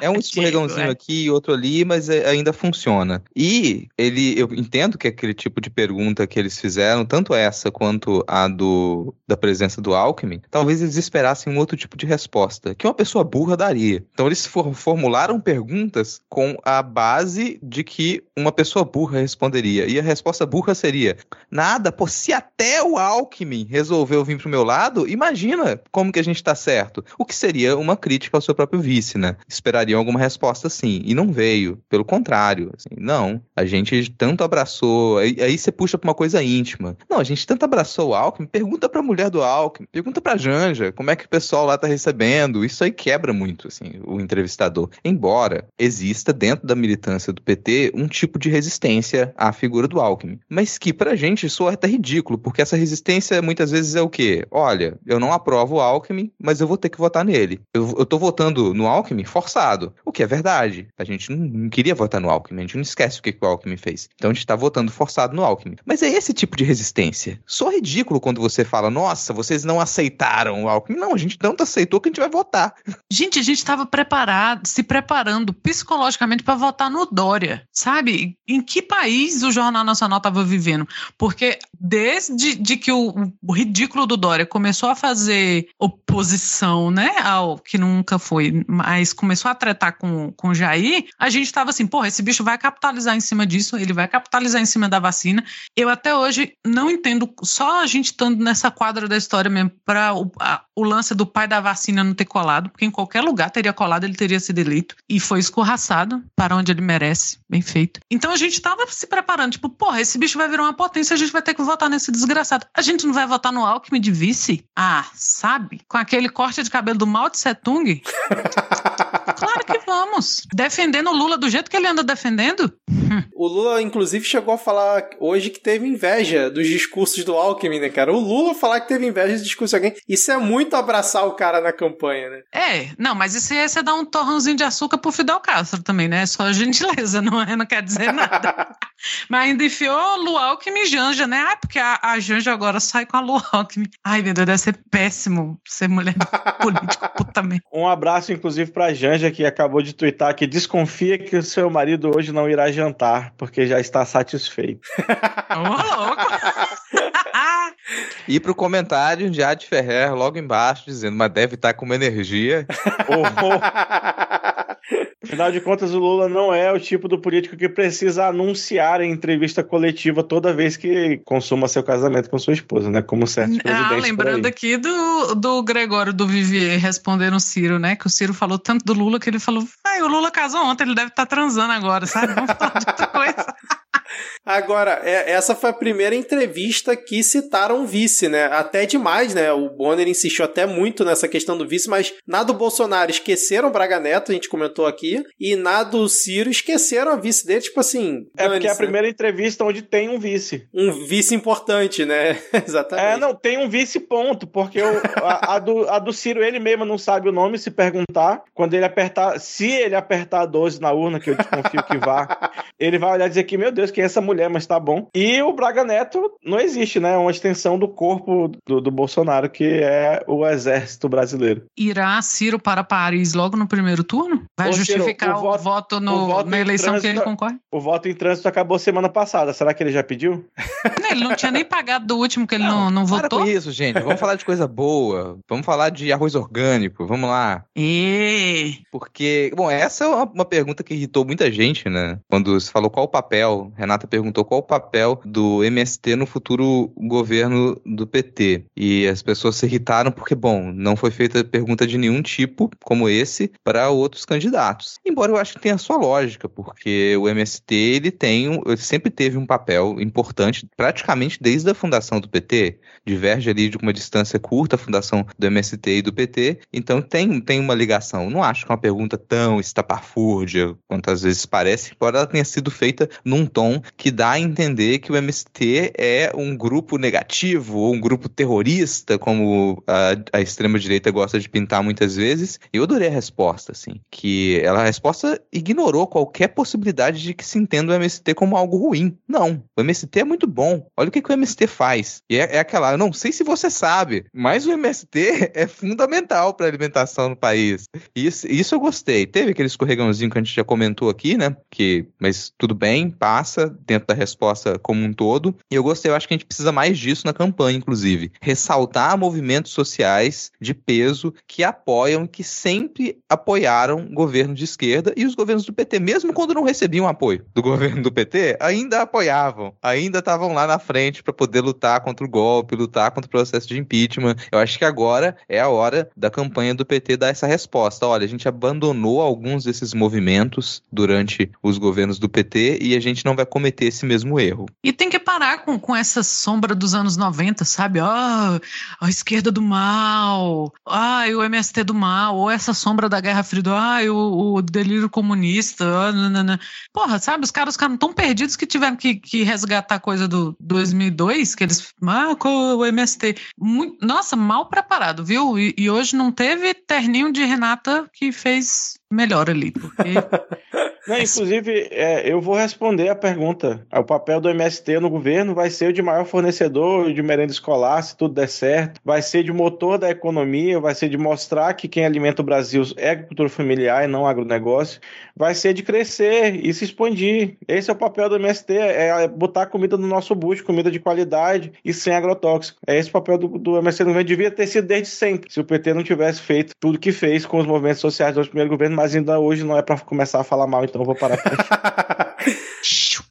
É um escorregãozinho aqui e outro ali, mas é, ainda funciona. E ele, eu entendo que aquele tipo de pergunta que eles fizeram, tanto essa quanto a do da presença do Alckmin, talvez eles esperassem um outro tipo de resposta, que uma pessoa burra daria. Então eles for, formularam perguntas com a base de que uma pessoa burra responderia. E a resposta burra seria: nada, pô, se até o Alckmin Alckmin resolveu vir pro meu lado, imagina como que a gente tá certo. O que seria uma crítica ao seu próprio vice, né? Esperariam alguma resposta assim. E não veio. Pelo contrário. Assim, não. A gente tanto abraçou. Aí, aí você puxa pra uma coisa íntima. Não, a gente tanto abraçou o Alckmin. Pergunta pra mulher do Alckmin. Pergunta pra Janja. Como é que o pessoal lá tá recebendo. Isso aí quebra muito, assim, o entrevistador. Embora exista dentro da militância do PT um tipo de resistência à figura do Alckmin. Mas que pra gente soa até ridículo, porque essa resistência muitas vezes é o quê? Olha, eu não aprovo o Alckmin, mas eu vou ter que votar nele. Eu, eu tô votando no Alckmin forçado, o que é verdade. A gente não, não queria votar no Alckmin, a gente não esquece o que, que o Alckmin fez. Então a gente tá votando forçado no Alckmin. Mas é esse tipo de resistência. Só ridículo quando você fala, nossa, vocês não aceitaram o Alckmin. Não, a gente tanto aceitou que a gente vai votar. Gente, a gente estava preparado, se preparando psicologicamente para votar no Dória, sabe? Em que país o Jornal Nacional estava vivendo? Porque desde de que o, o ridículo do Dória começou a fazer oposição, né, ao que nunca foi, mas começou a tratar com, com o Jair, a gente estava assim, porra, esse bicho vai capitalizar em cima disso, ele vai capitalizar em cima da vacina. Eu até hoje não entendo, só a gente estando nessa quadra da história mesmo, para o, o lance do pai da vacina não ter colado, porque em qualquer lugar teria colado, ele teria sido eleito, e foi escorraçado para onde ele merece, bem feito. Então a gente estava se preparando, tipo, porra, esse bicho vai virar uma potência, a gente vai ter que votar nesse desgraçado. A gente não vai votar no Alckmin de vice? Ah, sabe? Com aquele corte de cabelo do Mao Tse Tung? [LAUGHS] Claro que vamos. Defendendo o Lula do jeito que ele anda defendendo. O Lula, inclusive, chegou a falar hoje que teve inveja dos discursos do Alckmin, né, cara? O Lula falar que teve inveja dos discursos de alguém. Isso é muito abraçar o cara na campanha, né? É, não, mas isso aí é você dar um torrãozinho de açúcar pro Fidel Castro também, né? É só gentileza, [LAUGHS] não, é, não quer dizer nada. [LAUGHS] mas ainda enfiou Lu Alckmin e Janja, né? Ah, porque a, a Janja agora sai com a Alckmin. Ai, meu Deus, deve ser péssimo ser mulher [LAUGHS] político, puta merda. Um abraço, inclusive, pra Janja, que acabou de twittar que desconfia que o seu marido hoje não irá jantar, porque já está satisfeito. Ô, louco! E pro comentário de Ad Ferrer logo embaixo, dizendo, mas deve estar com uma energia. [LAUGHS] Afinal de contas, o Lula não é o tipo do político que precisa anunciar em entrevista coletiva toda vez que consuma seu casamento com sua esposa, né? Como certos Ah, presidentes lembrando aqui do, do Gregório do Vivier respondendo o Ciro, né? Que o Ciro falou tanto do Lula que ele falou: o Lula casou ontem, ele deve estar transando agora, sabe? Vamos falar de outra coisa. Agora, é- essa foi a primeira entrevista que citaram o vice, né? Até demais, né? O Bonner insistiu até muito nessa questão do vice, mas na do Bolsonaro esqueceram o Braga Neto, a gente comentou aqui, e na do Ciro esqueceram a vice dele, tipo assim. É porque é a né? primeira entrevista onde tem um vice. Um vice importante, né? [LAUGHS] Exatamente. É, não, tem um vice ponto, porque o- a, a do, a do Ciro ele mesmo não sabe o nome, se perguntar, quando ele apertar, se ele apertar 12 na urna, que eu desconfio que vá, ele vai olhar e dizer que, meu Deus, quem é essa mulher, mas tá bom. E o Braga Neto não existe, né? É uma extensão do corpo do, do Bolsonaro, que é o exército brasileiro. Irá Ciro para Paris logo no primeiro turno? Vai Ô, Ciro, justificar o o, voto- voto, no- o voto na eleição que trânsito- ele concorre? O voto em trânsito acabou semana passada. Será que ele já pediu? Não, Ele não tinha nem pagado do último que ele não, não Para votou. com isso, gente. Vamos falar de coisa boa. Vamos falar de arroz orgânico. Vamos lá. E... Porque, bom, essa é uma, uma pergunta que irritou muita gente, né? Quando se falou qual o papel, Renata perguntou qual o papel do MST no futuro governo do PT. E as pessoas se irritaram porque, bom, não foi feita pergunta de nenhum tipo como esse para outros candidatos. Embora eu acho que tenha sua lógica, porque o MST ele tem, ele sempre teve um papel importante, praticamente desde a fundação do PT, diverge ali de uma distância curta a fundação do MST e do PT, então tem, tem uma ligação. Não acho que é uma pergunta tão estapafúrdia quanto às vezes parece, embora ela tenha sido feita num tom que dá a entender que o MST é um grupo negativo ou um grupo terrorista, como a, a extrema-direita gosta de pintar muitas vezes. Eu adorei a resposta, assim, que ela, a resposta ignorou qualquer possibilidade de que se entenda o MST como algo ruim. Não, o MST é muito bom. Olha o que, que o MST faz. E é, é aquela, eu não sei se você sabe, mas o MST [LAUGHS] é fundamental para a alimentação no país. Isso, isso eu gostei. Teve aquele escorregãozinho que a gente já comentou aqui, né? Que, mas tudo bem, passa dentro da resposta como um todo. E eu gostei, eu acho que a gente precisa mais disso na campanha, inclusive. Ressaltar movimentos sociais de peso que apoiam, que sempre apoiaram governo de esquerda e os governos do PT, mesmo quando não recebiam apoio do governo do PT, ainda apoiavam, ainda estavam lá na frente para poder lutar contra o golpe, lutar contra o processo de impeachment. Eu acho que agora é a hora da campanha do PT dar essa resposta. Olha, a gente abandonou alguns desses movimentos durante os governos do PT e a gente não vai cometer esse mesmo erro. E tem que parar com, com essa sombra dos anos 90, sabe? Ah, a esquerda do mal, ah, o MST do mal, ou essa sombra da Guerra Fria, ah, o, o delírio comunista. Ah. Porra, sabe? Os caras ficaram tão perdidos que tiveram que, que resgatar coisa do 2002, que eles. Ah, o MST. Muito- nossa, mal preparado, viu? E, e hoje não teve terninho de Renata que fez melhor ali, porque. [LAUGHS] Não, inclusive, é, eu vou responder a pergunta. O papel do MST no governo vai ser o de maior fornecedor de merenda escolar, se tudo der certo. Vai ser de motor da economia, vai ser de mostrar que quem alimenta o Brasil é agricultura familiar e não agronegócio. Vai ser de crescer e se expandir. Esse é o papel do MST, é botar comida no nosso bucho, comida de qualidade e sem agrotóxico. É esse o papel do, do MST no governo. Devia ter sido desde sempre, se o PT não tivesse feito tudo que fez com os movimentos sociais do primeiro governo, mas ainda hoje não é para começar a falar mal, então eu vou parar. [LAUGHS]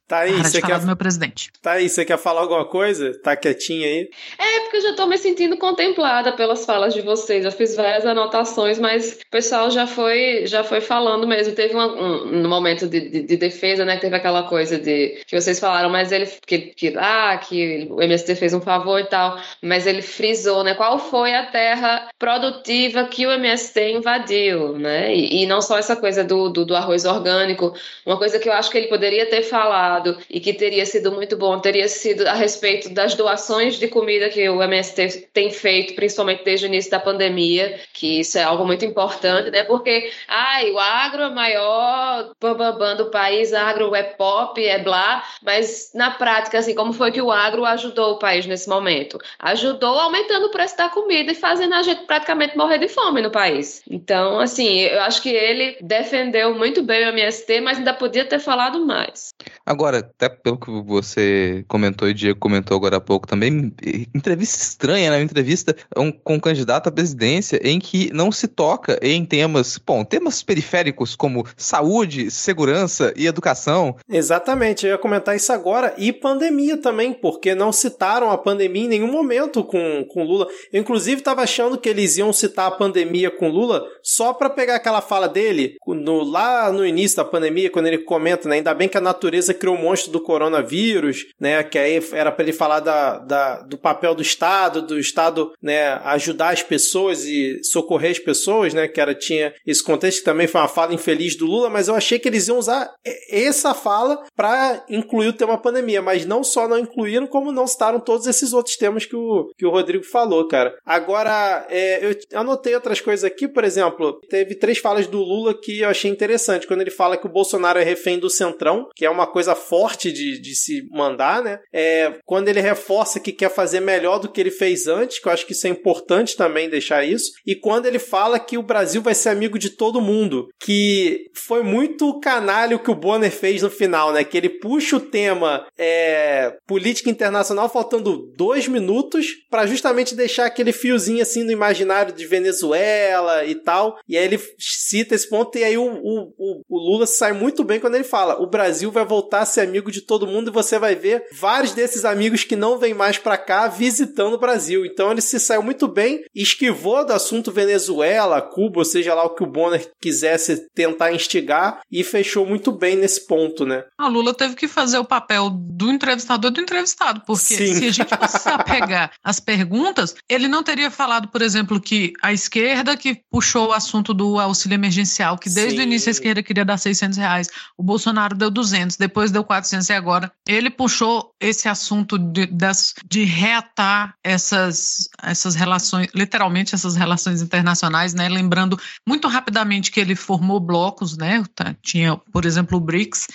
Tá aí, você falar quer, do meu presidente. tá aí, você quer falar alguma coisa? Tá quietinha aí? É, porque eu já tô me sentindo contemplada pelas falas de vocês. Eu fiz várias anotações, mas o pessoal já foi, já foi falando mesmo. Teve uma- um, um momento de, de- de defesa, né? Que teve aquela coisa de que vocês falaram, mas ele que, que ah, que o MST fez um favor e tal, mas ele frisou, né? Qual foi a terra produtiva que o MST invadiu, né? E, e não só essa coisa do, do, do arroz orgânico, uma coisa que eu acho que ele poderia ter falado e que teria sido muito bom, teria sido a respeito das doações de comida que o MST tem feito, principalmente desde o início da pandemia, que isso é algo muito importante, né? Porque, ai, o agro é maior bambambam do país, agro é pop, é blá, mas na prática, assim, como foi que o agro ajudou o país nesse momento? Ajudou aumentando o preço da comida e fazendo a gente praticamente morrer de fome no país. Então, assim, eu acho que ele defendeu muito bem o MST, mas ainda podia ter falado mais. Agora, até pelo que você comentou e o Diego comentou agora há pouco também, entrevista estranha, né? Uma entrevista com um candidato à presidência em que não se toca em temas, bom, temas periféricos como saúde, segurança e educação. Exatamente, eu ia comentar isso agora. E pandemia também, porque não citaram a pandemia em nenhum momento com, com Lula. Eu, inclusive, estava achando que eles iam citar a pandemia com Lula só para pegar aquela fala dele no, lá no início da pandemia, quando ele comenta, né? Ainda bem que a natureza criou o monstro do coronavírus, né? Que aí era para ele falar da, da, do papel do Estado, do Estado né, ajudar as pessoas e socorrer as pessoas, né? Que era, tinha esse contexto que também foi uma fala infeliz do Lula, mas eu achei que eles iam usar essa fala para incluir o tema pandemia, mas não só não incluíram, como não citaram todos esses outros temas que o, que o Rodrigo falou, cara. Agora, é, eu anotei outras coisas aqui, por exemplo, teve três falas do Lula que eu achei interessante, quando ele fala que o Bolsonaro é refém do Centrão, que é uma coisa forte de, de se mandar, né? É, quando ele reforça que quer fazer melhor do que ele fez antes, que eu acho que isso é importante também deixar isso, e quando ele fala que o Brasil vai ser amigo de todo mundo, que foi muito canalho que o Bonner fez no final, né? Que ele puxa o tema é, política internacional faltando dois minutos para justamente deixar aquele fiozinho assim no imaginário de Venezuela e tal. E aí ele cita esse ponto e aí o, o- o Lula sai muito bem quando ele fala: o Brasil vai voltar a ser amigo de todo mundo e você vai ver vários desses amigos que não vêm mais para cá visitando o Brasil. Então ele se saiu muito bem, esquivou do assunto Venezuela, Cuba, ou seja lá o que o Bonner quisesse tentar instigar e fechou muito bem nesse ponto, né? A Lula teve que fazer o papel do entrevistador do entrevistado, porque Sim. se a gente [LAUGHS] fosse se apegar às perguntas, ele não teria falado, por exemplo, que a esquerda que puxou o assunto do auxílio emergencial, que desde Sim. o início a esquerda queria dar 600 reais, o Bolsonaro deu 200, depois deu 400 e agora ele puxou esse assunto de, das, de reatar essas, essas relações, literalmente essas relações internacionais, né? Lembrando muito rapidamente que ele formou blocos, né? Tá, Tinha, por exemplo, o BRICS.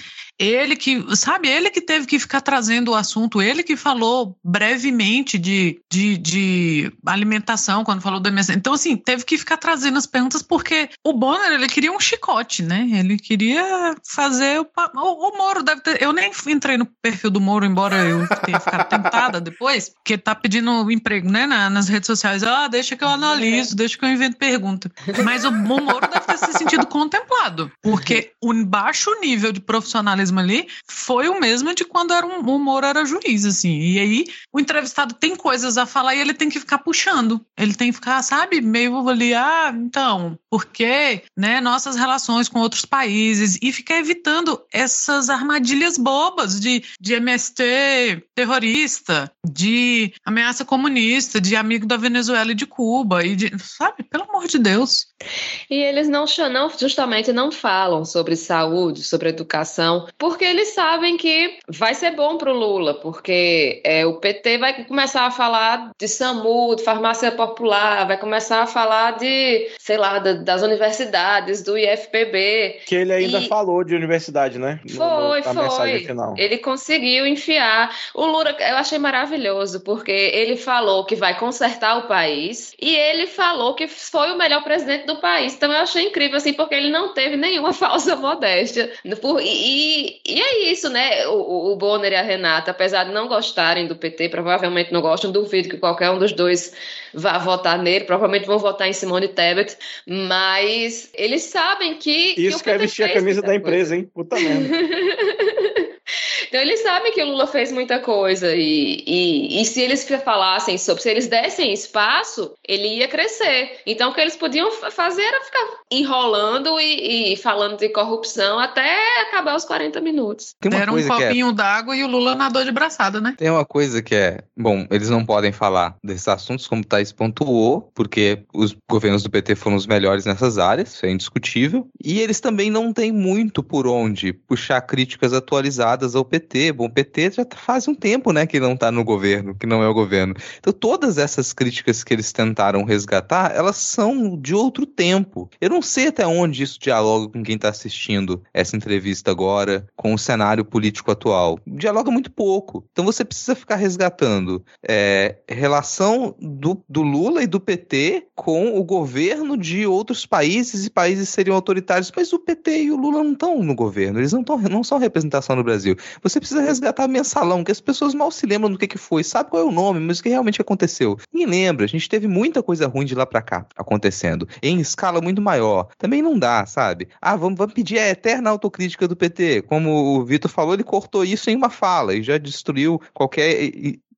Ele que, sabe, ele que teve que ficar trazendo o assunto, ele que falou brevemente de, de, de alimentação quando falou do MS. Então, assim, teve que ficar trazendo as perguntas porque o Bonner, ele queria um chicote, né? Ele queria fazer o... O, o Moro deve ter... Eu nem entrei no perfil do Moro, embora eu tenha ficado tentada depois, porque tá pedindo emprego, né, na- nas redes sociais. Ah, deixa que eu analiso, deixa que eu invento pergunta. Mas o, o Moro deve ter se sentido contemplado, porque o baixo nível de profissionalismo ali foi o mesmo de quando era um, o Moro era juiz, assim. E aí o entrevistado tem coisas a falar e ele tem que ficar puxando. Ele tem que ficar, sabe, meio ali, ah, então, porque, né, nossas relações com outros países e ficar evitando essas armadilhas bobas de, de MST terrorista, de ameaça comunista, de amigo da Venezuela e de Cuba, e de, sabe, pelo amor de Deus. E eles não, não justamente não falam sobre saúde, sobre educação, porque eles sabem que vai ser bom para o Lula, porque é, o PT vai começar a falar de SAMU, de farmácia popular, vai começar a falar de, sei lá, da- das universidades, do IFPB. Que ele ainda E- falou de universidade, né? No- no- Foi, foi. Ele conseguiu enfiar. O Lula, eu achei maravilhoso, porque ele falou que vai consertar o país e ele falou que foi o melhor presidente do país. Então eu achei incrível, assim, porque ele não teve nenhuma [LAUGHS] falsa modéstia. Por- e, e é isso, né? O, o Bonner e a Renata, apesar de não gostarem do PT, provavelmente não gostam, duvido que qualquer um dos dois vá votar nele, provavelmente vão votar em Simone Tebet, mas eles sabem que. Isso que é vestir a camisa da coisa. empresa, hein? Puta merda. [LAUGHS] Então eles sabem que o Lula fez muita coisa e, e, e se eles falassem sobre, se eles dessem espaço, ele ia crescer. Então o que eles podiam fazer era ficar enrolando e, e falando de corrupção até acabar os 40 minutos. Deram um é copinho é... d'água e o Lula nadou de braçada, né? Tem uma coisa que é, bom, eles não podem falar desses assuntos como Thais pontuou, porque os governos do PT foram os melhores nessas áreas, isso é indiscutível, e eles também não têm muito por onde puxar críticas atualizadas ao PT. Bom, o PT já faz um tempo, né, que não tá no governo, que não é o governo. Então todas essas críticas que eles tentaram resgatar, elas são de outro tempo. Eu não sei até onde isso dialoga com quem está assistindo essa entrevista agora, com o cenário político atual. Dialoga muito pouco. Então você precisa ficar resgatando é, relação do, do Lula e do PT com o governo de outros países e países seriam autoritários. Mas o PT e o Lula não estão no governo, eles não, tão, não são representação no Brasil. Você precisa resgatar mensalão, que as pessoas mal se lembram do que, que foi, sabe qual é o nome, mas o que realmente aconteceu. Ninguém lembra, a gente teve muita coisa ruim de lá para cá acontecendo, em escala muito maior. Também não dá, sabe? Ah, vamos, vamos pedir a eterna autocrítica do PT. Como o Vitor falou, ele cortou isso em uma fala e já destruiu qualquer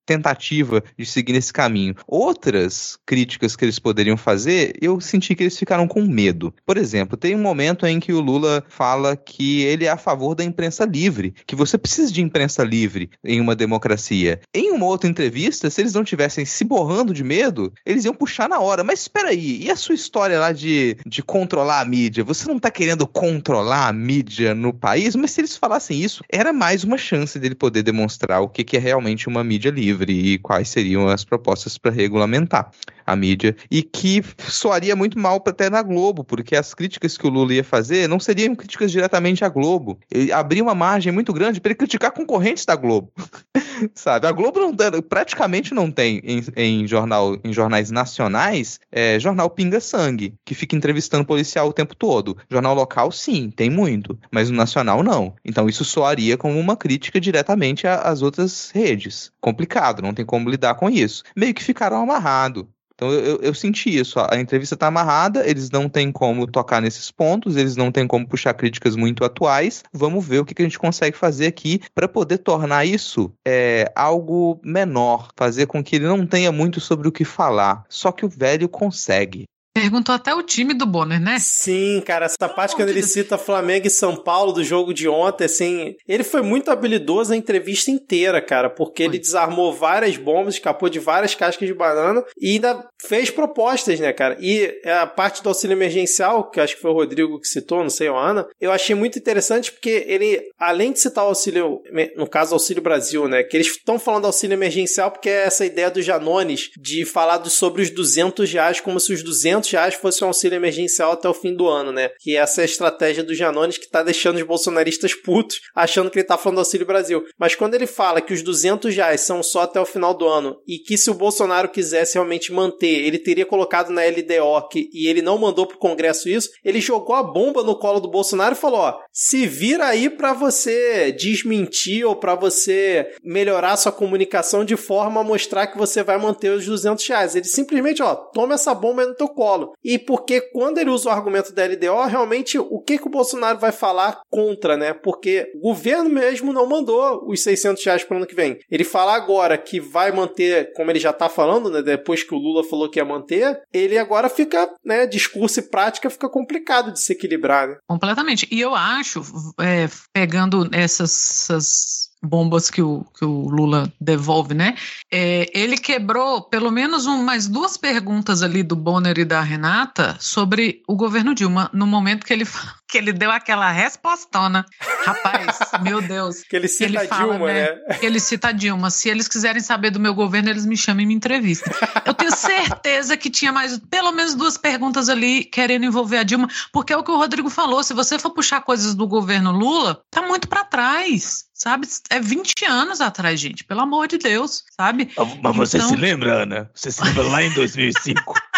tentativa de seguir nesse caminho. Outras críticas que eles poderiam fazer, eu senti que eles ficaram com medo. Por exemplo, tem um momento em que o Lula fala que ele é a favor da imprensa livre, que você precisa de imprensa livre em uma democracia. Em uma outra entrevista, se eles não tivessem se borrando de medo, eles iam puxar na hora. Mas espera aí, e a sua história lá de, de controlar a mídia? Você não está querendo controlar a mídia no país? Mas se eles falassem isso, era mais uma chance dele poder demonstrar o que, que é realmente uma mídia livre livre e quais seriam as propostas para regulamentar a mídia e que soaria muito mal até na Globo, porque as críticas que o Lula ia fazer não seriam críticas diretamente à Globo. Ele abria uma margem muito grande para ele criticar concorrentes da Globo. [LAUGHS] Sabe? A Globo não, praticamente não tem em, em, jornal, em jornais nacionais é, jornal Pinga Sangue, que fica entrevistando policial o tempo todo. Jornal local, sim, tem muito, mas no nacional não. Então isso soaria como uma crítica diretamente às outras redes. Complicado, não tem como lidar com isso. Meio que ficaram amarrados. Então eu, eu, eu, senti isso. A entrevista está amarrada, eles não têm como tocar nesses pontos, eles não têm como puxar críticas muito atuais. Vamos ver o que, que a gente consegue fazer aqui para poder tornar isso é, algo menor, fazer com que ele não tenha muito sobre o que falar. Só que o velho consegue. Perguntou até o time do Bonner, né? Sim, cara, essa parte quando ele cita Flamengo e São Paulo do jogo de ontem, assim, ele foi muito habilidoso a entrevista inteira, cara, porque foi. ele desarmou várias bombas, escapou de várias cascas de banana e ainda fez propostas, né, cara? E a parte do auxílio emergencial, que acho que foi o Rodrigo que citou, não sei, a Ana, eu achei muito interessante porque ele, além de citar o auxílio, no caso, Auxílio Brasil, né, que eles estão falando auxílio emergencial porque é essa ideia do Janones de falar sobre os 200 reais como se os 200 200 reais fosse um auxílio emergencial até o fim do ano, né? Que essa é a estratégia do Janones que tá deixando os bolsonaristas putos, achando que ele tá falando do Auxílio Brasil. Mas quando ele fala que os 200 reais são só até o final do ano e que se o Bolsonaro quisesse realmente manter, ele teria colocado na LDO que, e ele não mandou pro Congresso isso, ele jogou a bomba no colo do Bolsonaro e falou: ó, se vira aí para você desmentir ou para você melhorar sua comunicação de forma a mostrar que você vai manter os 200 reais. Ele simplesmente, ó, toma essa bomba no teu colo E porque quando ele usa o argumento da LDO, realmente o que, que o Bolsonaro vai falar contra, né? Porque o governo mesmo não mandou os 600 reais para o ano que vem. Ele fala agora que vai manter, como ele já está falando, né? Depois que o Lula falou que ia manter, ele agora fica, né? Discurso e prática fica complicado de se equilibrar, né? Completamente. E eu acho, é, pegando essas, essas bombas que o, que o Lula devolve, né? É, ele quebrou pelo menos um, mais duas perguntas ali do Bonner e da Renata sobre o governo Dilma, no momento que ele, [LAUGHS] que ele deu aquela respostona. Rapaz, [LAUGHS] meu Deus. Que ele cita ele fala, Dilma, né? né? Que ele cita Dilma. Se eles quiserem saber do meu governo, eles me chamam e me entrevistam. Eu tenho certeza que tinha mais pelo menos duas perguntas ali querendo envolver a Dilma, porque é o que o Rodrigo falou, se você for puxar coisas do governo Lula, tá muito para trás sabe? É 20 anos atrás, gente, pelo amor de Deus, sabe? Mas você então... se lembra, Ana? Você se lembra lá em 2005? [LAUGHS]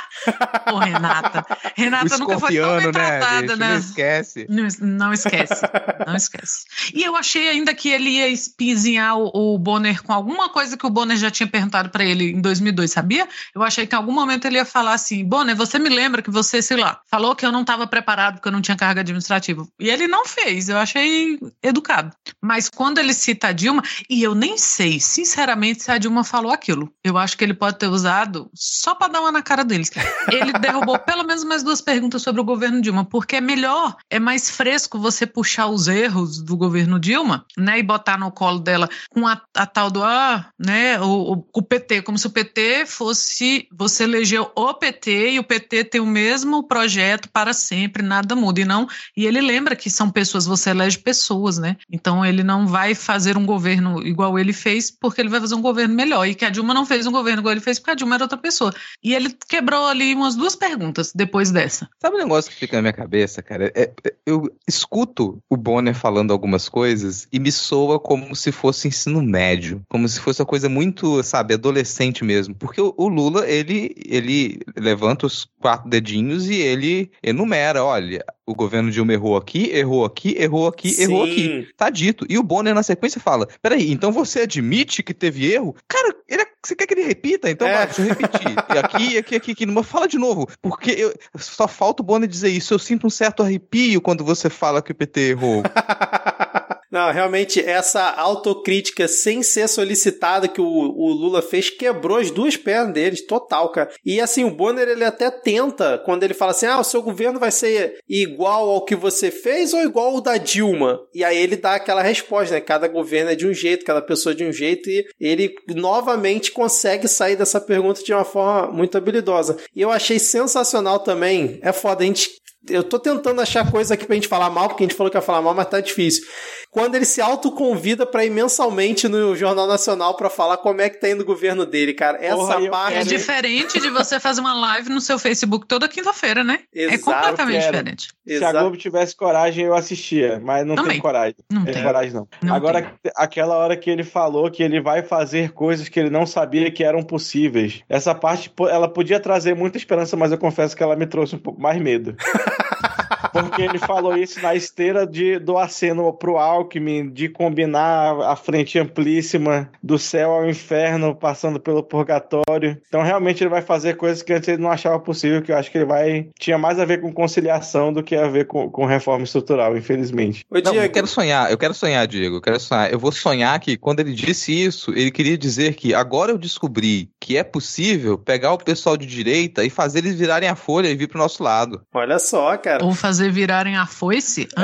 Ô, Renata. Renata nunca foi tão bem né, tratada, gente? né? Não esquece. Não, não esquece, não esquece. E eu achei ainda que ele ia espizinhar o, o Bonner com alguma coisa que o Bonner já tinha perguntado pra ele em 2002, sabia? Eu achei que em algum momento ele ia falar assim: Bonner, você me lembra que você, sei lá, falou que eu não estava preparado porque eu não tinha carga administrativa. E ele não fez, eu achei educado. Mas quando ele cita a Dilma, e eu nem sei, sinceramente, se a Dilma falou aquilo. Eu acho que ele pode ter usado só para dar uma na cara deles. Ele derrubou pelo menos mais duas perguntas sobre o governo Dilma, porque é melhor, é mais fresco você puxar os erros do governo Dilma, né, e botar no colo dela com a, a tal do ah, né, o, o, PT, como se o PT fosse você elegeu o PT e o PT tem o mesmo projeto para sempre, nada muda e não. E ele lembra que são pessoas, você elege pessoas, né? Então ele não vai fazer um governo igual ele fez, porque ele vai fazer um governo melhor. E que a Dilma não fez um governo igual ele fez, porque a Dilma era outra pessoa. E ele quebrou ali umas duas perguntas depois dessa. Sabe um negócio que fica na minha cabeça, cara? É- é- eu escuto o Bonner falando algumas coisas e me soa como se fosse ensino médio, como se fosse uma coisa muito, sabe, adolescente mesmo. Porque o, o Lula, ele, ele levanta os quatro dedinhos e ele enumera, olha, o governo Dilma errou aqui, errou aqui, errou aqui, errou aqui. Sim. Tá dito. E o Bonner na sequência fala: Peraí, então você admite que teve erro? Cara, ele- você quer que ele repita? Então É. vai, deixa eu repetir. [LAUGHS] E aqui, aqui, aqui, aqui. Não fala de novo. Porque eu- só falta o Bonner dizer isso. Eu sinto um certo arrepio quando você fala que o PT errou. [LAUGHS] Não, realmente, essa autocrítica sem ser solicitada que o, o Lula fez quebrou as duas pernas deles, total, cara. E assim, o Bonner ele até tenta, quando ele fala assim: ah, o seu governo vai ser igual ao que você fez ou igual ao da Dilma? E aí ele dá aquela resposta, né? Cada governo é de um jeito, cada pessoa é de um jeito, e ele novamente consegue sair dessa pergunta de uma forma muito habilidosa. E eu achei sensacional também. É foda, a gente eu tô tentando achar coisa aqui pra gente falar mal, porque a gente falou que ia falar mal, mas tá difícil. Quando ele se autoconvida pra ir mensalmente no Jornal Nacional pra falar como é que tá indo o governo dele, cara. Essa Porra, parte. É diferente de você fazer uma live no seu Facebook toda quinta-feira, né? é Exato, completamente quero. diferente. Se a Exato. Globo tivesse coragem, eu assistia, mas não Também. tem coragem. Não Tem tem. coragem, não. Não Agora, aquela hora que ele falou que ele vai fazer coisas que ele não sabia que eram possíveis. Essa parte, ela podia trazer muita esperança, mas eu confesso que ela me trouxe um pouco mais medo. [LAUGHS] Porque ele falou isso na esteira de, do aceno pro Alckmin, de combinar a frente amplíssima do céu ao inferno, passando pelo purgatório. Então, realmente, ele vai fazer coisas que antes ele não achava possível, que eu acho que ele vai. Tinha mais a ver com conciliação do que a ver com, com reforma estrutural, infelizmente. Ô, Não, eu quero sonhar, eu quero sonhar, Diego, eu quero sonhar. Eu vou sonhar que quando ele disse isso, ele queria dizer que agora eu descobri que é possível pegar o pessoal de direita e fazer eles virarem a folha e vir pro nosso lado. olha só, cara. Ou fazer virarem a foice. [LAUGHS]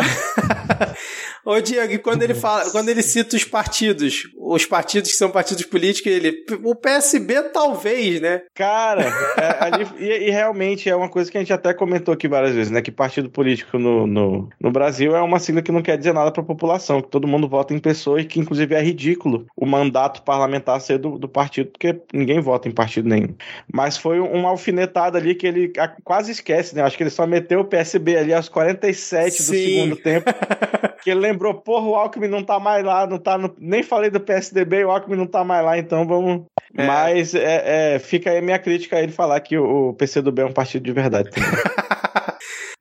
Ô, Diego, e quando ele fala, quando ele cita os partidos, os partidos que são partidos políticos, ele. O PSB talvez, né? Cara, é, ali- e, e realmente é uma coisa que a gente até comentou aqui várias vezes, né? Que partido político no, no, no Brasil é uma sigla que não quer dizer nada pra população, que todo mundo vota em pessoa e que, inclusive, é ridículo o mandato parlamentar ser do, do partido, porque ninguém vota em partido nenhum. Mas foi uma alfinetada ali que ele a- quase esquece, né? Acho que ele só meteu o PSB ali aos 47 do Sim. segundo tempo. [LAUGHS] Que ele lembrou, porra, o Alckmin não tá mais lá, não tá no- nem falei do PSDB, o Alckmin não tá mais lá, então vamos. É. Mas é, é, fica aí a minha crítica a ele falar que o, o PCdoB é um partido de verdade. [LAUGHS]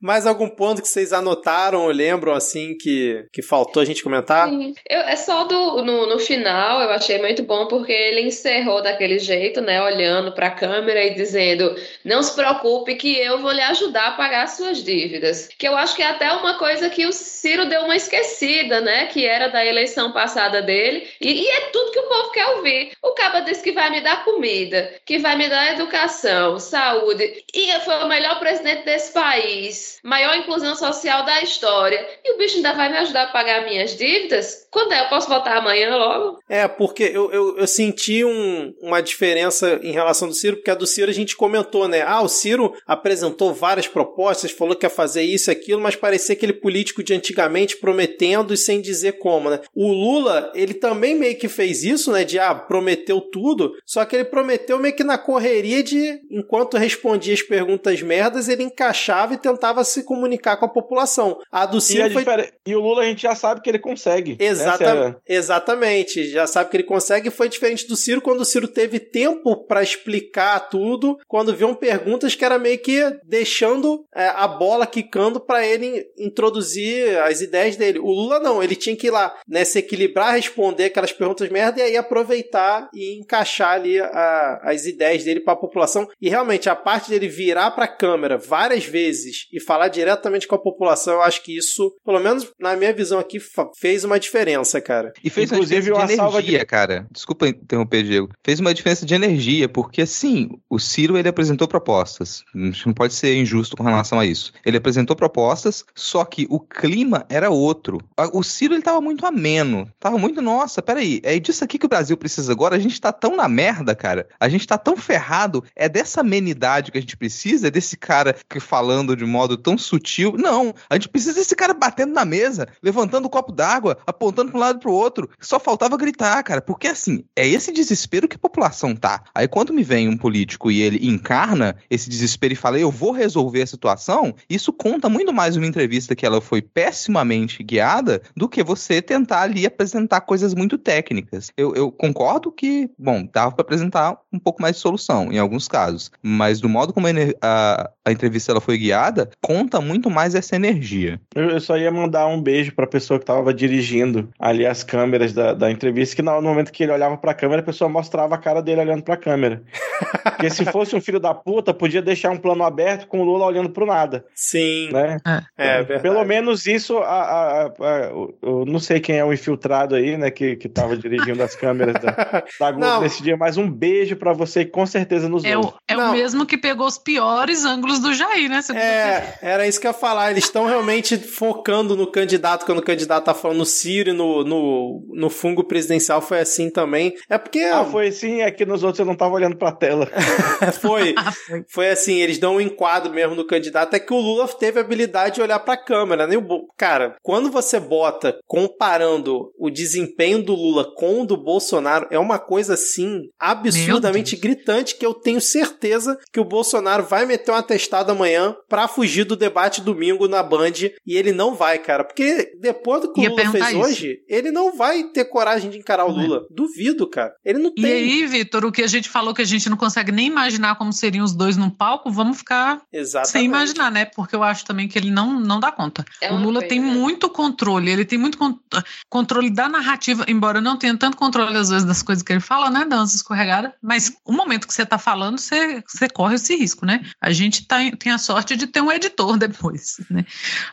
Mais algum ponto que vocês anotaram ou lembram, assim, que, que faltou a gente comentar? Sim. Eu, é só do, no, no final, eu achei muito bom porque ele encerrou daquele jeito, né? Olhando para a câmera e dizendo: Não se preocupe, que eu vou lhe ajudar a pagar as suas dívidas. Que eu acho que é até uma coisa que o Ciro deu uma esquecida, né? Que era da eleição passada dele. E, e é tudo que o povo quer ouvir. O Caba disse que vai me dar comida, que vai me dar educação, saúde. E foi o melhor presidente desse país, maior inclusão social da história. E o bicho ainda vai me ajudar a pagar minhas dívidas? Quando é? Eu posso votar amanhã logo? É, porque eu, eu, eu senti um- uma diferença em relação do Ciro, porque a do Ciro a gente comentou, né? Ah, o Ciro apresentou várias propostas, falou que ia fazer isso e aquilo, mas parecia aquele político de antigamente prometendo e sem dizer como, né? O Lula, ele também meio que fez isso, né? De, ah, prometeu tudo, só que ele prometeu meio que na correria de, enquanto respondia as perguntas merdas, ele encaixava e tentava precisava se comunicar com a população. A do Ciro e, foi... e, o Lula a gente já sabe que ele consegue. Exata... É... Exatamente, já sabe que ele consegue. Foi diferente do Ciro quando o Ciro teve tempo para explicar tudo, quando viam perguntas que era meio que deixando é, a bola quicando para ele introduzir as ideias dele. O Lula não, ele tinha que ir lá, né, se equilibrar, responder aquelas perguntas merda e aí aproveitar e encaixar ali a, as ideias dele para a população. E realmente a parte dele virar para a câmera várias vezes e falar diretamente com a população, eu acho que isso, pelo menos na minha visão aqui, fez uma diferença, cara. E fez Inclusive, uma diferença de energia, de... cara. Desculpa interromper, Diego. Fez uma diferença de energia, porque assim, o Ciro ele apresentou propostas. Não pode ser injusto com relação a isso. Ele apresentou propostas, só que o clima era outro. O Ciro ele tava muito ameno. Tava muito, nossa, peraí, é disso aqui que o Brasil precisa agora. A gente tá tão na merda, cara. A gente tá tão ferrado. É dessa amenidade que a gente precisa, é desse cara que falando de modo tão sutil. Não, a gente precisa desse cara batendo na mesa, levantando o um copo d'água, apontando para um lado e pro outro. Só faltava gritar, cara. Porque assim, é esse desespero que a população tá. Aí quando me vem um político e ele encarna esse desespero e fala, eu vou resolver a situação, isso conta muito mais uma entrevista que ela foi pessimamente guiada do que você tentar ali apresentar coisas muito técnicas. Eu, eu concordo que, bom, dava para apresentar um pouco mais de solução em alguns casos, mas do modo como a, a, a entrevista ela foi guiada, conta muito mais essa energia. Eu, eu só ia mandar um beijo para a pessoa que estava dirigindo ali as câmeras da, da entrevista, que no momento que ele olhava para a câmera, a pessoa mostrava a cara dele olhando para a câmera. [LAUGHS] Porque se fosse um filho da puta, podia deixar um plano aberto com o Lula olhando pro nada. Sim. Né? É, é verdade. Pelo menos isso, a, a, a, eu não sei quem é o infiltrado aí, né, que, que tava dirigindo as câmeras da, da Globo nesse dia, mas um beijo para você que com certeza nos é ouve. O, é o mesmo que pegou os piores ângulos do Jair, né? Você é, era isso que eu ia falar. Eles estão realmente focando no candidato, quando o candidato tá falando no Ciro e no, no, no fungo presidencial, foi assim também. É porque. Ah, foi assim, é que nos outros eu não tava olhando pra tela. [LAUGHS] foi. [LAUGHS] Ah, foi. Foi assim, eles dão um enquadro mesmo no candidato. É que o Lula teve a habilidade de olhar pra câmera, né? Cara, quando você bota comparando o desempenho do Lula com o do Bolsonaro, é uma coisa assim absurdamente gritante que eu tenho certeza que o Bolsonaro vai meter um atestado amanhã pra fugir do debate domingo na Band e ele não vai, cara. Porque depois do que o Lula fez isso. hoje, ele não vai ter coragem de encarar o Lula. É. Duvido, cara. Ele não tem. E aí, Vitor, o que a gente falou que a gente não consegue nem imaginar como seriam os dois num palco, vamos ficar Exatamente. sem imaginar, né? Porque eu acho também que ele não, não dá conta. É o Lula tem muito controle, ele tem muito con controle da narrativa, embora não tenha tanto controle às vezes das coisas que ele fala, né? Dança escorregada, mas o momento que você tá falando, você, você corre esse risco, né? A gente tá, tem a sorte de ter um editor depois, né?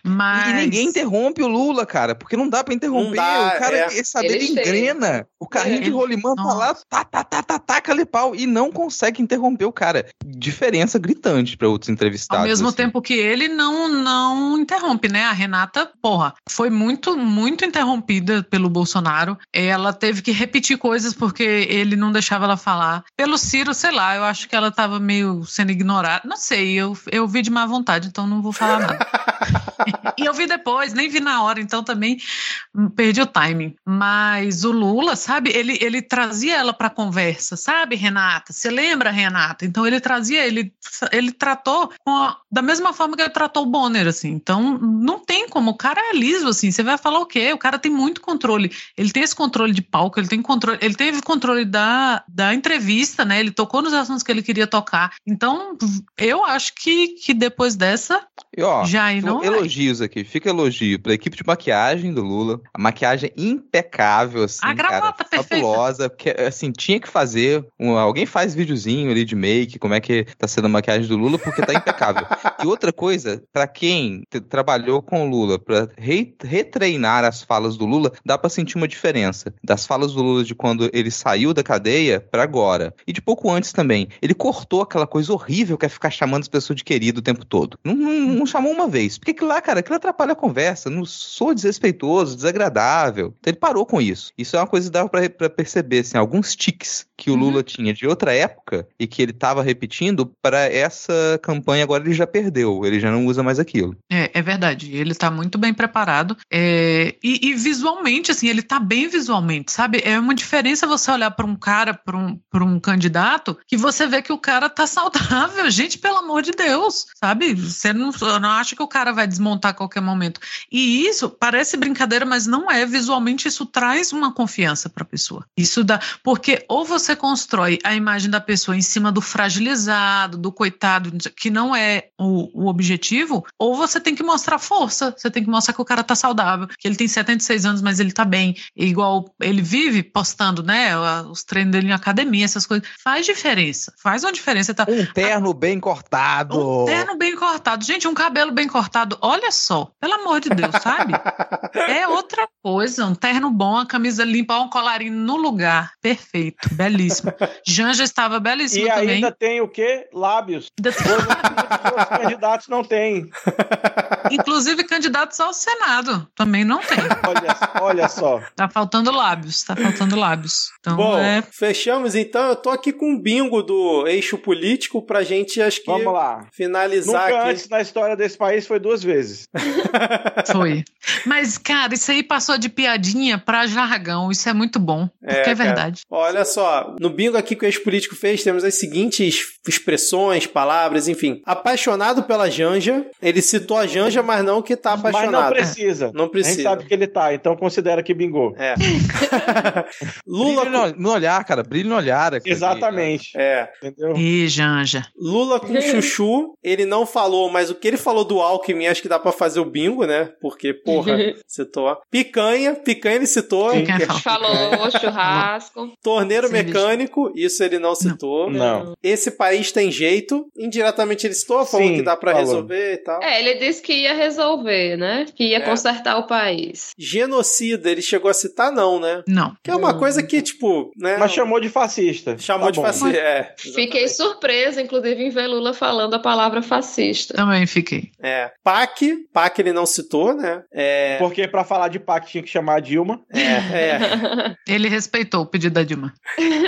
Mas... E ninguém interrompe o Lula, cara, porque não dá para interromper. Dá, o cara é. quer saber, ele engrena. O carrinho é. de rolimã tá lá, tá, tá, tá, tá, taca tá, pau e não consegue interromper o cara. Diferença gritante para outros entrevistados. Ao mesmo assim. tempo que ele não, não interrompe, né? A Renata, porra, foi muito, muito interrompida pelo Bolsonaro. Ela teve que repetir coisas porque ele não deixava ela falar. Pelo Ciro, sei lá, eu acho que ela tava meio sendo ignorada. Não sei, eu, eu vi de má vontade, então não vou falar nada. [LAUGHS] e eu vi depois, nem vi na hora, então também perdi o timing. Mas o Lula, sabe, ele, ele trazia ela pra conversa, sabe, Renata? Você lembra, Renata? Então ele trazia, ele, ele tratou a, da mesma forma que ele tratou o Bonner, assim. Então não tem como, o cara é liso, assim. Você vai falar o quê? O cara tem muito controle. Ele tem esse controle de palco, ele tem controle, ele teve controle da, da entrevista, né? Ele tocou nos assuntos que ele queria tocar. Então, eu acho que, que depois dessa. E, ó, já não elogios aqui, fica elogio pra equipe de maquiagem do Lula. A maquiagem impecável, assim, a cara, fabulosa. Porque, assim, tinha que fazer. Um, alguém faz videozinho ali de make, como é que tá sendo a maquiagem do Lula, porque tá impecável. [LAUGHS] e outra coisa, para quem trabalhou com o Lula, para re retreinar as falas do Lula, dá para sentir uma diferença das falas do Lula de quando ele saiu da cadeia para agora. E de pouco antes também. Ele cortou aquela coisa horrível que é ficar chamando as pessoas de querido o tempo todo. Não, não, não chamou uma vez. Porque aquilo lá, cara, aquilo atrapalha a conversa. Não sou desrespeitoso, desagradável. Então ele parou com isso. Isso é uma coisa que dava pra perceber, assim, alguns tiques que o Uhum. Lula tinha de outra época e que ele estava repetindo para essa campanha agora ele já perdeu, ele já não usa mais aquilo. É, é verdade. Ele tá muito bem preparado. É, e, e visualmente, assim, ele tá bem visualmente, sabe? É uma diferença você olhar para um cara, para um, pra um candidato, que você vê que o cara tá saudável. [LAUGHS] Gente, pelo amor de Deus, sabe? Você não, não acha que o cara vai desmontar a qualquer momento. E isso parece brincadeira, mas não é. Visualmente, isso traz uma confiança para a pessoa. Isso dá. Porque ou você constrói a imagem da pessoa em cima do fragilizado, do coitado, que não é o, o objetivo, ou você tem que mostrar força. Você tem que mostrar que o cara tá saudável, que ele tem 76 anos, mas ele tá bem. Igual ele vive postando, né? Os treinos dele em academia, essas coisas. Faz diferença. Faz uma diferença. Tá? Um terno bem cortado. Um terno bem cortado. Gente, um cabelo bem cortado. Olha só. Pelo amor de Deus, sabe? [LAUGHS] É outra coisa. Um terno bom, a camisa limpa, um colarinho no lugar. Perfeito. Belíssimo. Janja estava belíssima E também. ainda tem o quê? Lábios. Os candidatos não têm. Inclusive candidatos ao Senado também não tem. Olha, olha só. Tá faltando lábios, tá faltando lábios. Então Bom, é. fechamos então. Eu tô aqui com um bingo do eixo político pra gente, acho que, Vamos lá. finalizar Nunca aqui. antes na história desse país foi duas vezes. [LAUGHS] Foi. Mas, cara, isso aí passou de piadinha pra jargão. Isso é muito bom. Porque é, cara. verdade. Olha só, no bingo aqui que o ex-político fez, temos as seguintes expressões, palavras, enfim. Apaixonado pela Janja. Ele citou a Janja, mas não que tá Mas não apaixonado. precisa. Não A gente precisa. sabe que ele tá, então considera que bingou. É. [LAUGHS] Lula Brilho no, no olhar, cara, brilho no olhar. aqui. Exatamente. É. Entendeu? Ih, Janja. Lula com [LAUGHS] chuchu, ele não falou, mas o que ele falou do Alckmin, acho que dá pra fazer o bingo, né? Porque, porra, [LAUGHS] citou. Picanha, picanha ele citou. É Falou churrasco. Torneiro Sim, mecânico, isso ele não citou. Não. Esse país tem jeito. Indiretamente ele citou, falou Sim, que dá pra falou. resolver e tal. É, ele disse que ia resolver, né? Que ia É. consertar o país. Genocida, ele chegou a citar, não, né? Não. Que é uma Hum. coisa que, tipo, né? Mas chamou de fascista. chamou Tá de bom. fascista. É, Fiquei surpresa, inclusive, em ver Lula falando a palavra fascista. Também fiquei. É. PAC, PAC ele não citou, né? É. Porque pra falar de pacto tinha que chamar a Dilma. É, é. Ele respeitou o pedido da Dilma. [LAUGHS]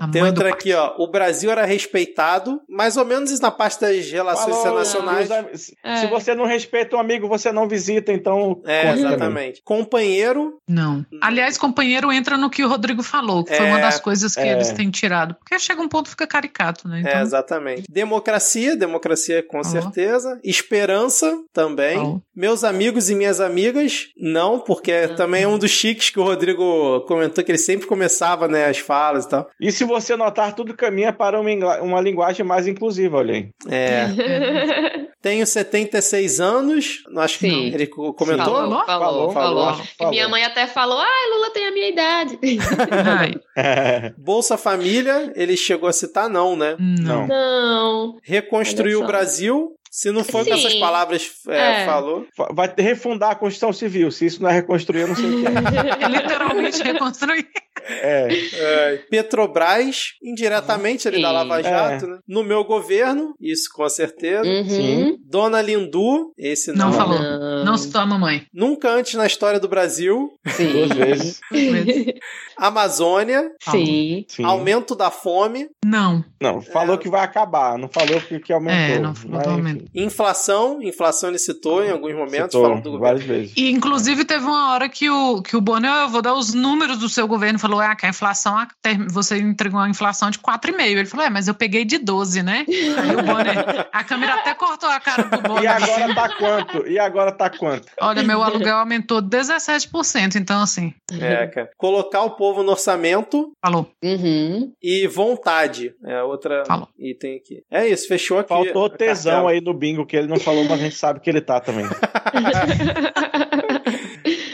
A Tem do outra aqui, ó. O Brasil era respeitado, mais ou menos na parte das relações Falou, internacionais. os Se É. se você não respeita um amigo, você não visita, então. É, também. exatamente. Companheiro, Não. Aliás, companheiro entra no que o Rodrigo falou, que foi É, uma das coisas que é. eles têm tirado. Porque chega um ponto fica caricato, né? é, Então, exatamente. Democracia, democracia com Falou. certeza. Esperança, também. Falou. Meus amigos e minhas amigas, não, porque também é um dos chiques que o Rodrigo comentou que ele sempre começava, né, as falas e tal. E se você notar, tudo caminha para uma, uma linguagem mais inclusiva, olha aí. É. [LAUGHS] Tenho 76 anos, acho que Sim. ele co- comentou. Falou, falou, Falou, falou. falou, E minha falou. mãe até falou: ai, Lula tem a minha idade. Ai, [LAUGHS] Bolsa Família, ele chegou a citar, não, né? não. Não. Não. Reconstruir Olha o. Brasil. Se não for com essas palavras, é, É. falou. Vai refundar a Constituição Civil. Se isso não é reconstruir, eu não sei o que é. [LAUGHS] Literalmente reconstruir. é. É, Petrobras, indiretamente ele da Sim. Lava Jato, né? No meu governo, isso com certeza. Uhum. Sim. Dona Lindu, esse não. Não falou. Não. Não citou a mamãe. Nunca antes na história do Brasil. Sim. Duas vezes. [LAUGHS] Amazônia, Sim. Sim. aumento da fome, Não. Não, falou que vai acabar, não falou que, aumentou. É, não falou Mas, do enfim, aumento. Inflação, inflação ele citou em alguns momentos, citou falando do governo. várias vezes. E, inclusive, teve uma hora que o, que o Bonner, eu vou dar os números do seu governo, falou, ah, que a inflação, você entregou uma inflação de 4,5. Ele falou, é, mas eu peguei de 12, né? Aí o Bonner, a câmera até cortou a cara do Bonner. E agora tá quanto? E agora tá quanto? Olha, meu aluguel aumentou 17%, então assim, É, cara. Colocar o povo no orçamento falou. Uhum. e vontade. É outra Falou. item aqui. É isso, fechou aqui. Faltou tesão aí no bingo que ele não falou, mas a gente sabe que ele tá também. [LAUGHS]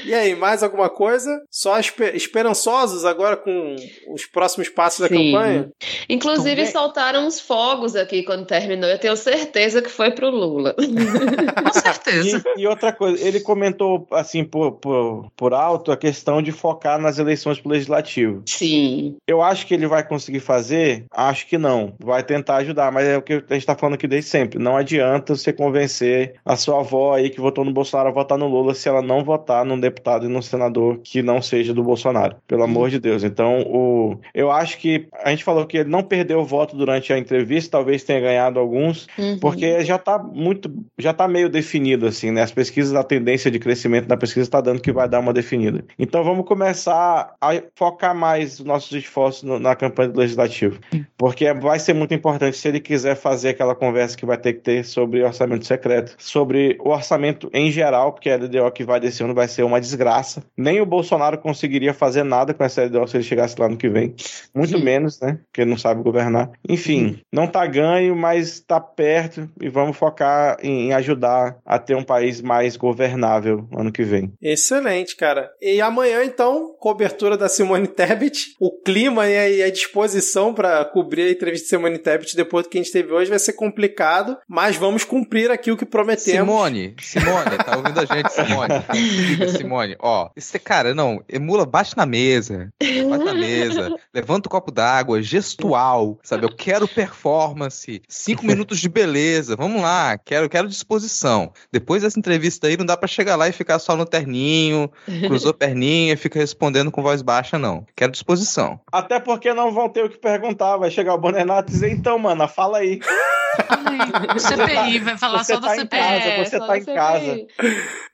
E aí, mais alguma coisa? Só espe- esperançosos agora com os próximos passos da Sim. campanha? Inclusive, Também. soltaram uns fogos aqui quando terminou. Eu tenho certeza que foi pro Lula. [LAUGHS] Com certeza. E, e outra coisa, ele comentou assim por, por, por alto a questão de focar nas eleições pro legislativo. Sim. Eu acho que ele vai conseguir fazer? Acho que não. Vai tentar ajudar, mas é o que a gente tá falando aqui desde sempre. Não adianta você convencer a sua avó aí que votou no Bolsonaro a votar no Lula se ela não votar num deputado e num senador que não seja do Bolsonaro, pelo amor de Deus. Então, o, eu acho que a gente falou que ele não perdeu o voto durante a entrevista, talvez tenha ganhado alguns, Uhum. porque já está muito, já tá meio definido assim, né? As pesquisas, a tendência de crescimento da pesquisa está dando que vai dar uma definida. Então vamos começar a focar mais os nossos esforços no- na campanha do legislativo, porque vai ser muito importante se ele quiser fazer aquela conversa que vai ter que ter sobre orçamento secreto, sobre o orçamento em geral, porque a LDO que vai desse ano vai ser uma desgraça. Nem o Bolsonaro conseguiria fazer nada com essa LDO se ele chegasse lá no que vem, muito menos, né? Porque ele não sabe governar. Enfim, não tá ganho, mas tá perto e vamos focar em, ajudar a ter um país mais governável ano que vem. Excelente, cara. E amanhã, então, cobertura da Simone Tebet. O clima e a, e a disposição para cobrir a entrevista de Simone Tebet depois do que a gente teve hoje vai ser complicado, mas vamos cumprir aqui o que prometemos. Simone, Simone, tá ouvindo a gente, Simone? [LAUGHS] Diga, Simone, ó, esse cara, não, emula, bate na mesa, bate na mesa, [LAUGHS] levanta o copo d'água, gestual, sabe? Eu quero performance, cinco minutos de beleza, vamos lá, quero, quero disposição. Depois dessa entrevista aí, não dá pra chegar lá e ficar só no terninho, cruzou [LAUGHS] perninha e fica respondendo com voz baixa, não. Quero disposição. Até porque não vão ter o que perguntar, vai chegar o Bonenato e dizer, então, mana, fala aí. [LAUGHS] Ai, CPI, vai falar Você só da tá em CPI. casa, você só tá em casa.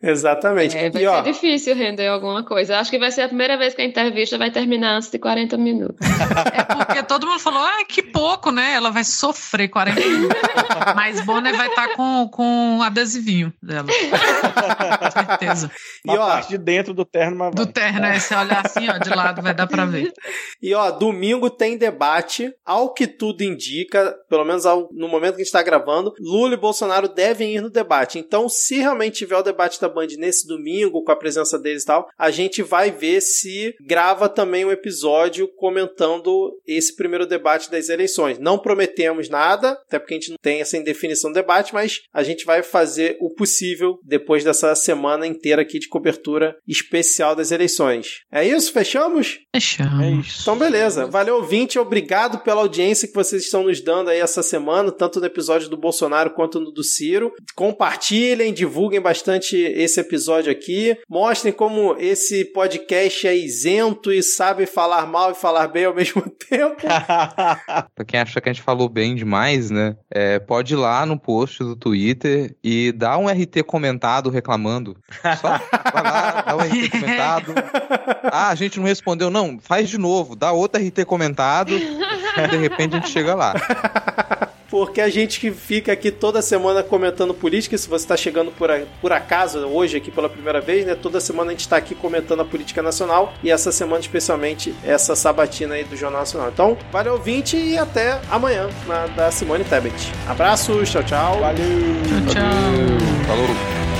Exatamente. É, vai e ó, ser difícil render alguma coisa. Acho que vai ser a primeira vez que a entrevista vai terminar antes de 40 minutos. É porque todo mundo falou, ah, que pouco, né? Ela vai sofrer 40 minutos. Mas Bonner vai estar com, com um adesivinho dela. Com certeza. E, ó, parte de dentro do terno, mas Do vai. terno, né? Se olhar assim, ó, de lado, vai dar pra ver. E ó, domingo tem debate, ao que tudo indica, pelo menos ao- no momento que a gente está gravando, Lula e Bolsonaro devem ir no debate. Então, se realmente tiver o debate da Band nesse domingo, com a presença deles e tal, a gente vai ver se grava também um episódio comentando esse primeiro debate das eleições. Não prometemos nada, até porque a gente não tem essa indefinição do debate, mas a gente vai fazer o possível depois dessa semana inteira aqui de cobertura especial das eleições. É isso? Fechamos? Fechamos. É isso. Então, beleza. Valeu, ouvinte. Obrigado pela audiência que vocês estão nos dando aí essa semana, tanto no episódio do Bolsonaro quanto no do Ciro. Compartilhem, divulguem bastante esse episódio aqui. Mostrem como esse podcast é isento e sabe falar mal e falar bem ao [LAUGHS] mesmo tempo. [LAUGHS] Pra quem acha que a gente falou bem demais, né? é, pode ir lá no post do Twitter e dar um RT comentado reclamando. Só vai lá, dá um RT [LAUGHS] comentado. Ah, a gente não respondeu. Não, faz de novo, dá outro RT comentado. E de repente a gente chega lá. Porque a gente que fica aqui toda semana comentando política, se você está chegando por, a- por acaso hoje aqui pela primeira vez, né? Toda semana a gente está aqui comentando a política nacional e essa semana especialmente essa sabatina aí do Jornal Nacional. Então, valeu ouvinte e até amanhã na da Simone Tebet. Abraços, tchau, tchau. Valeu! Tchau, tchau. Falou.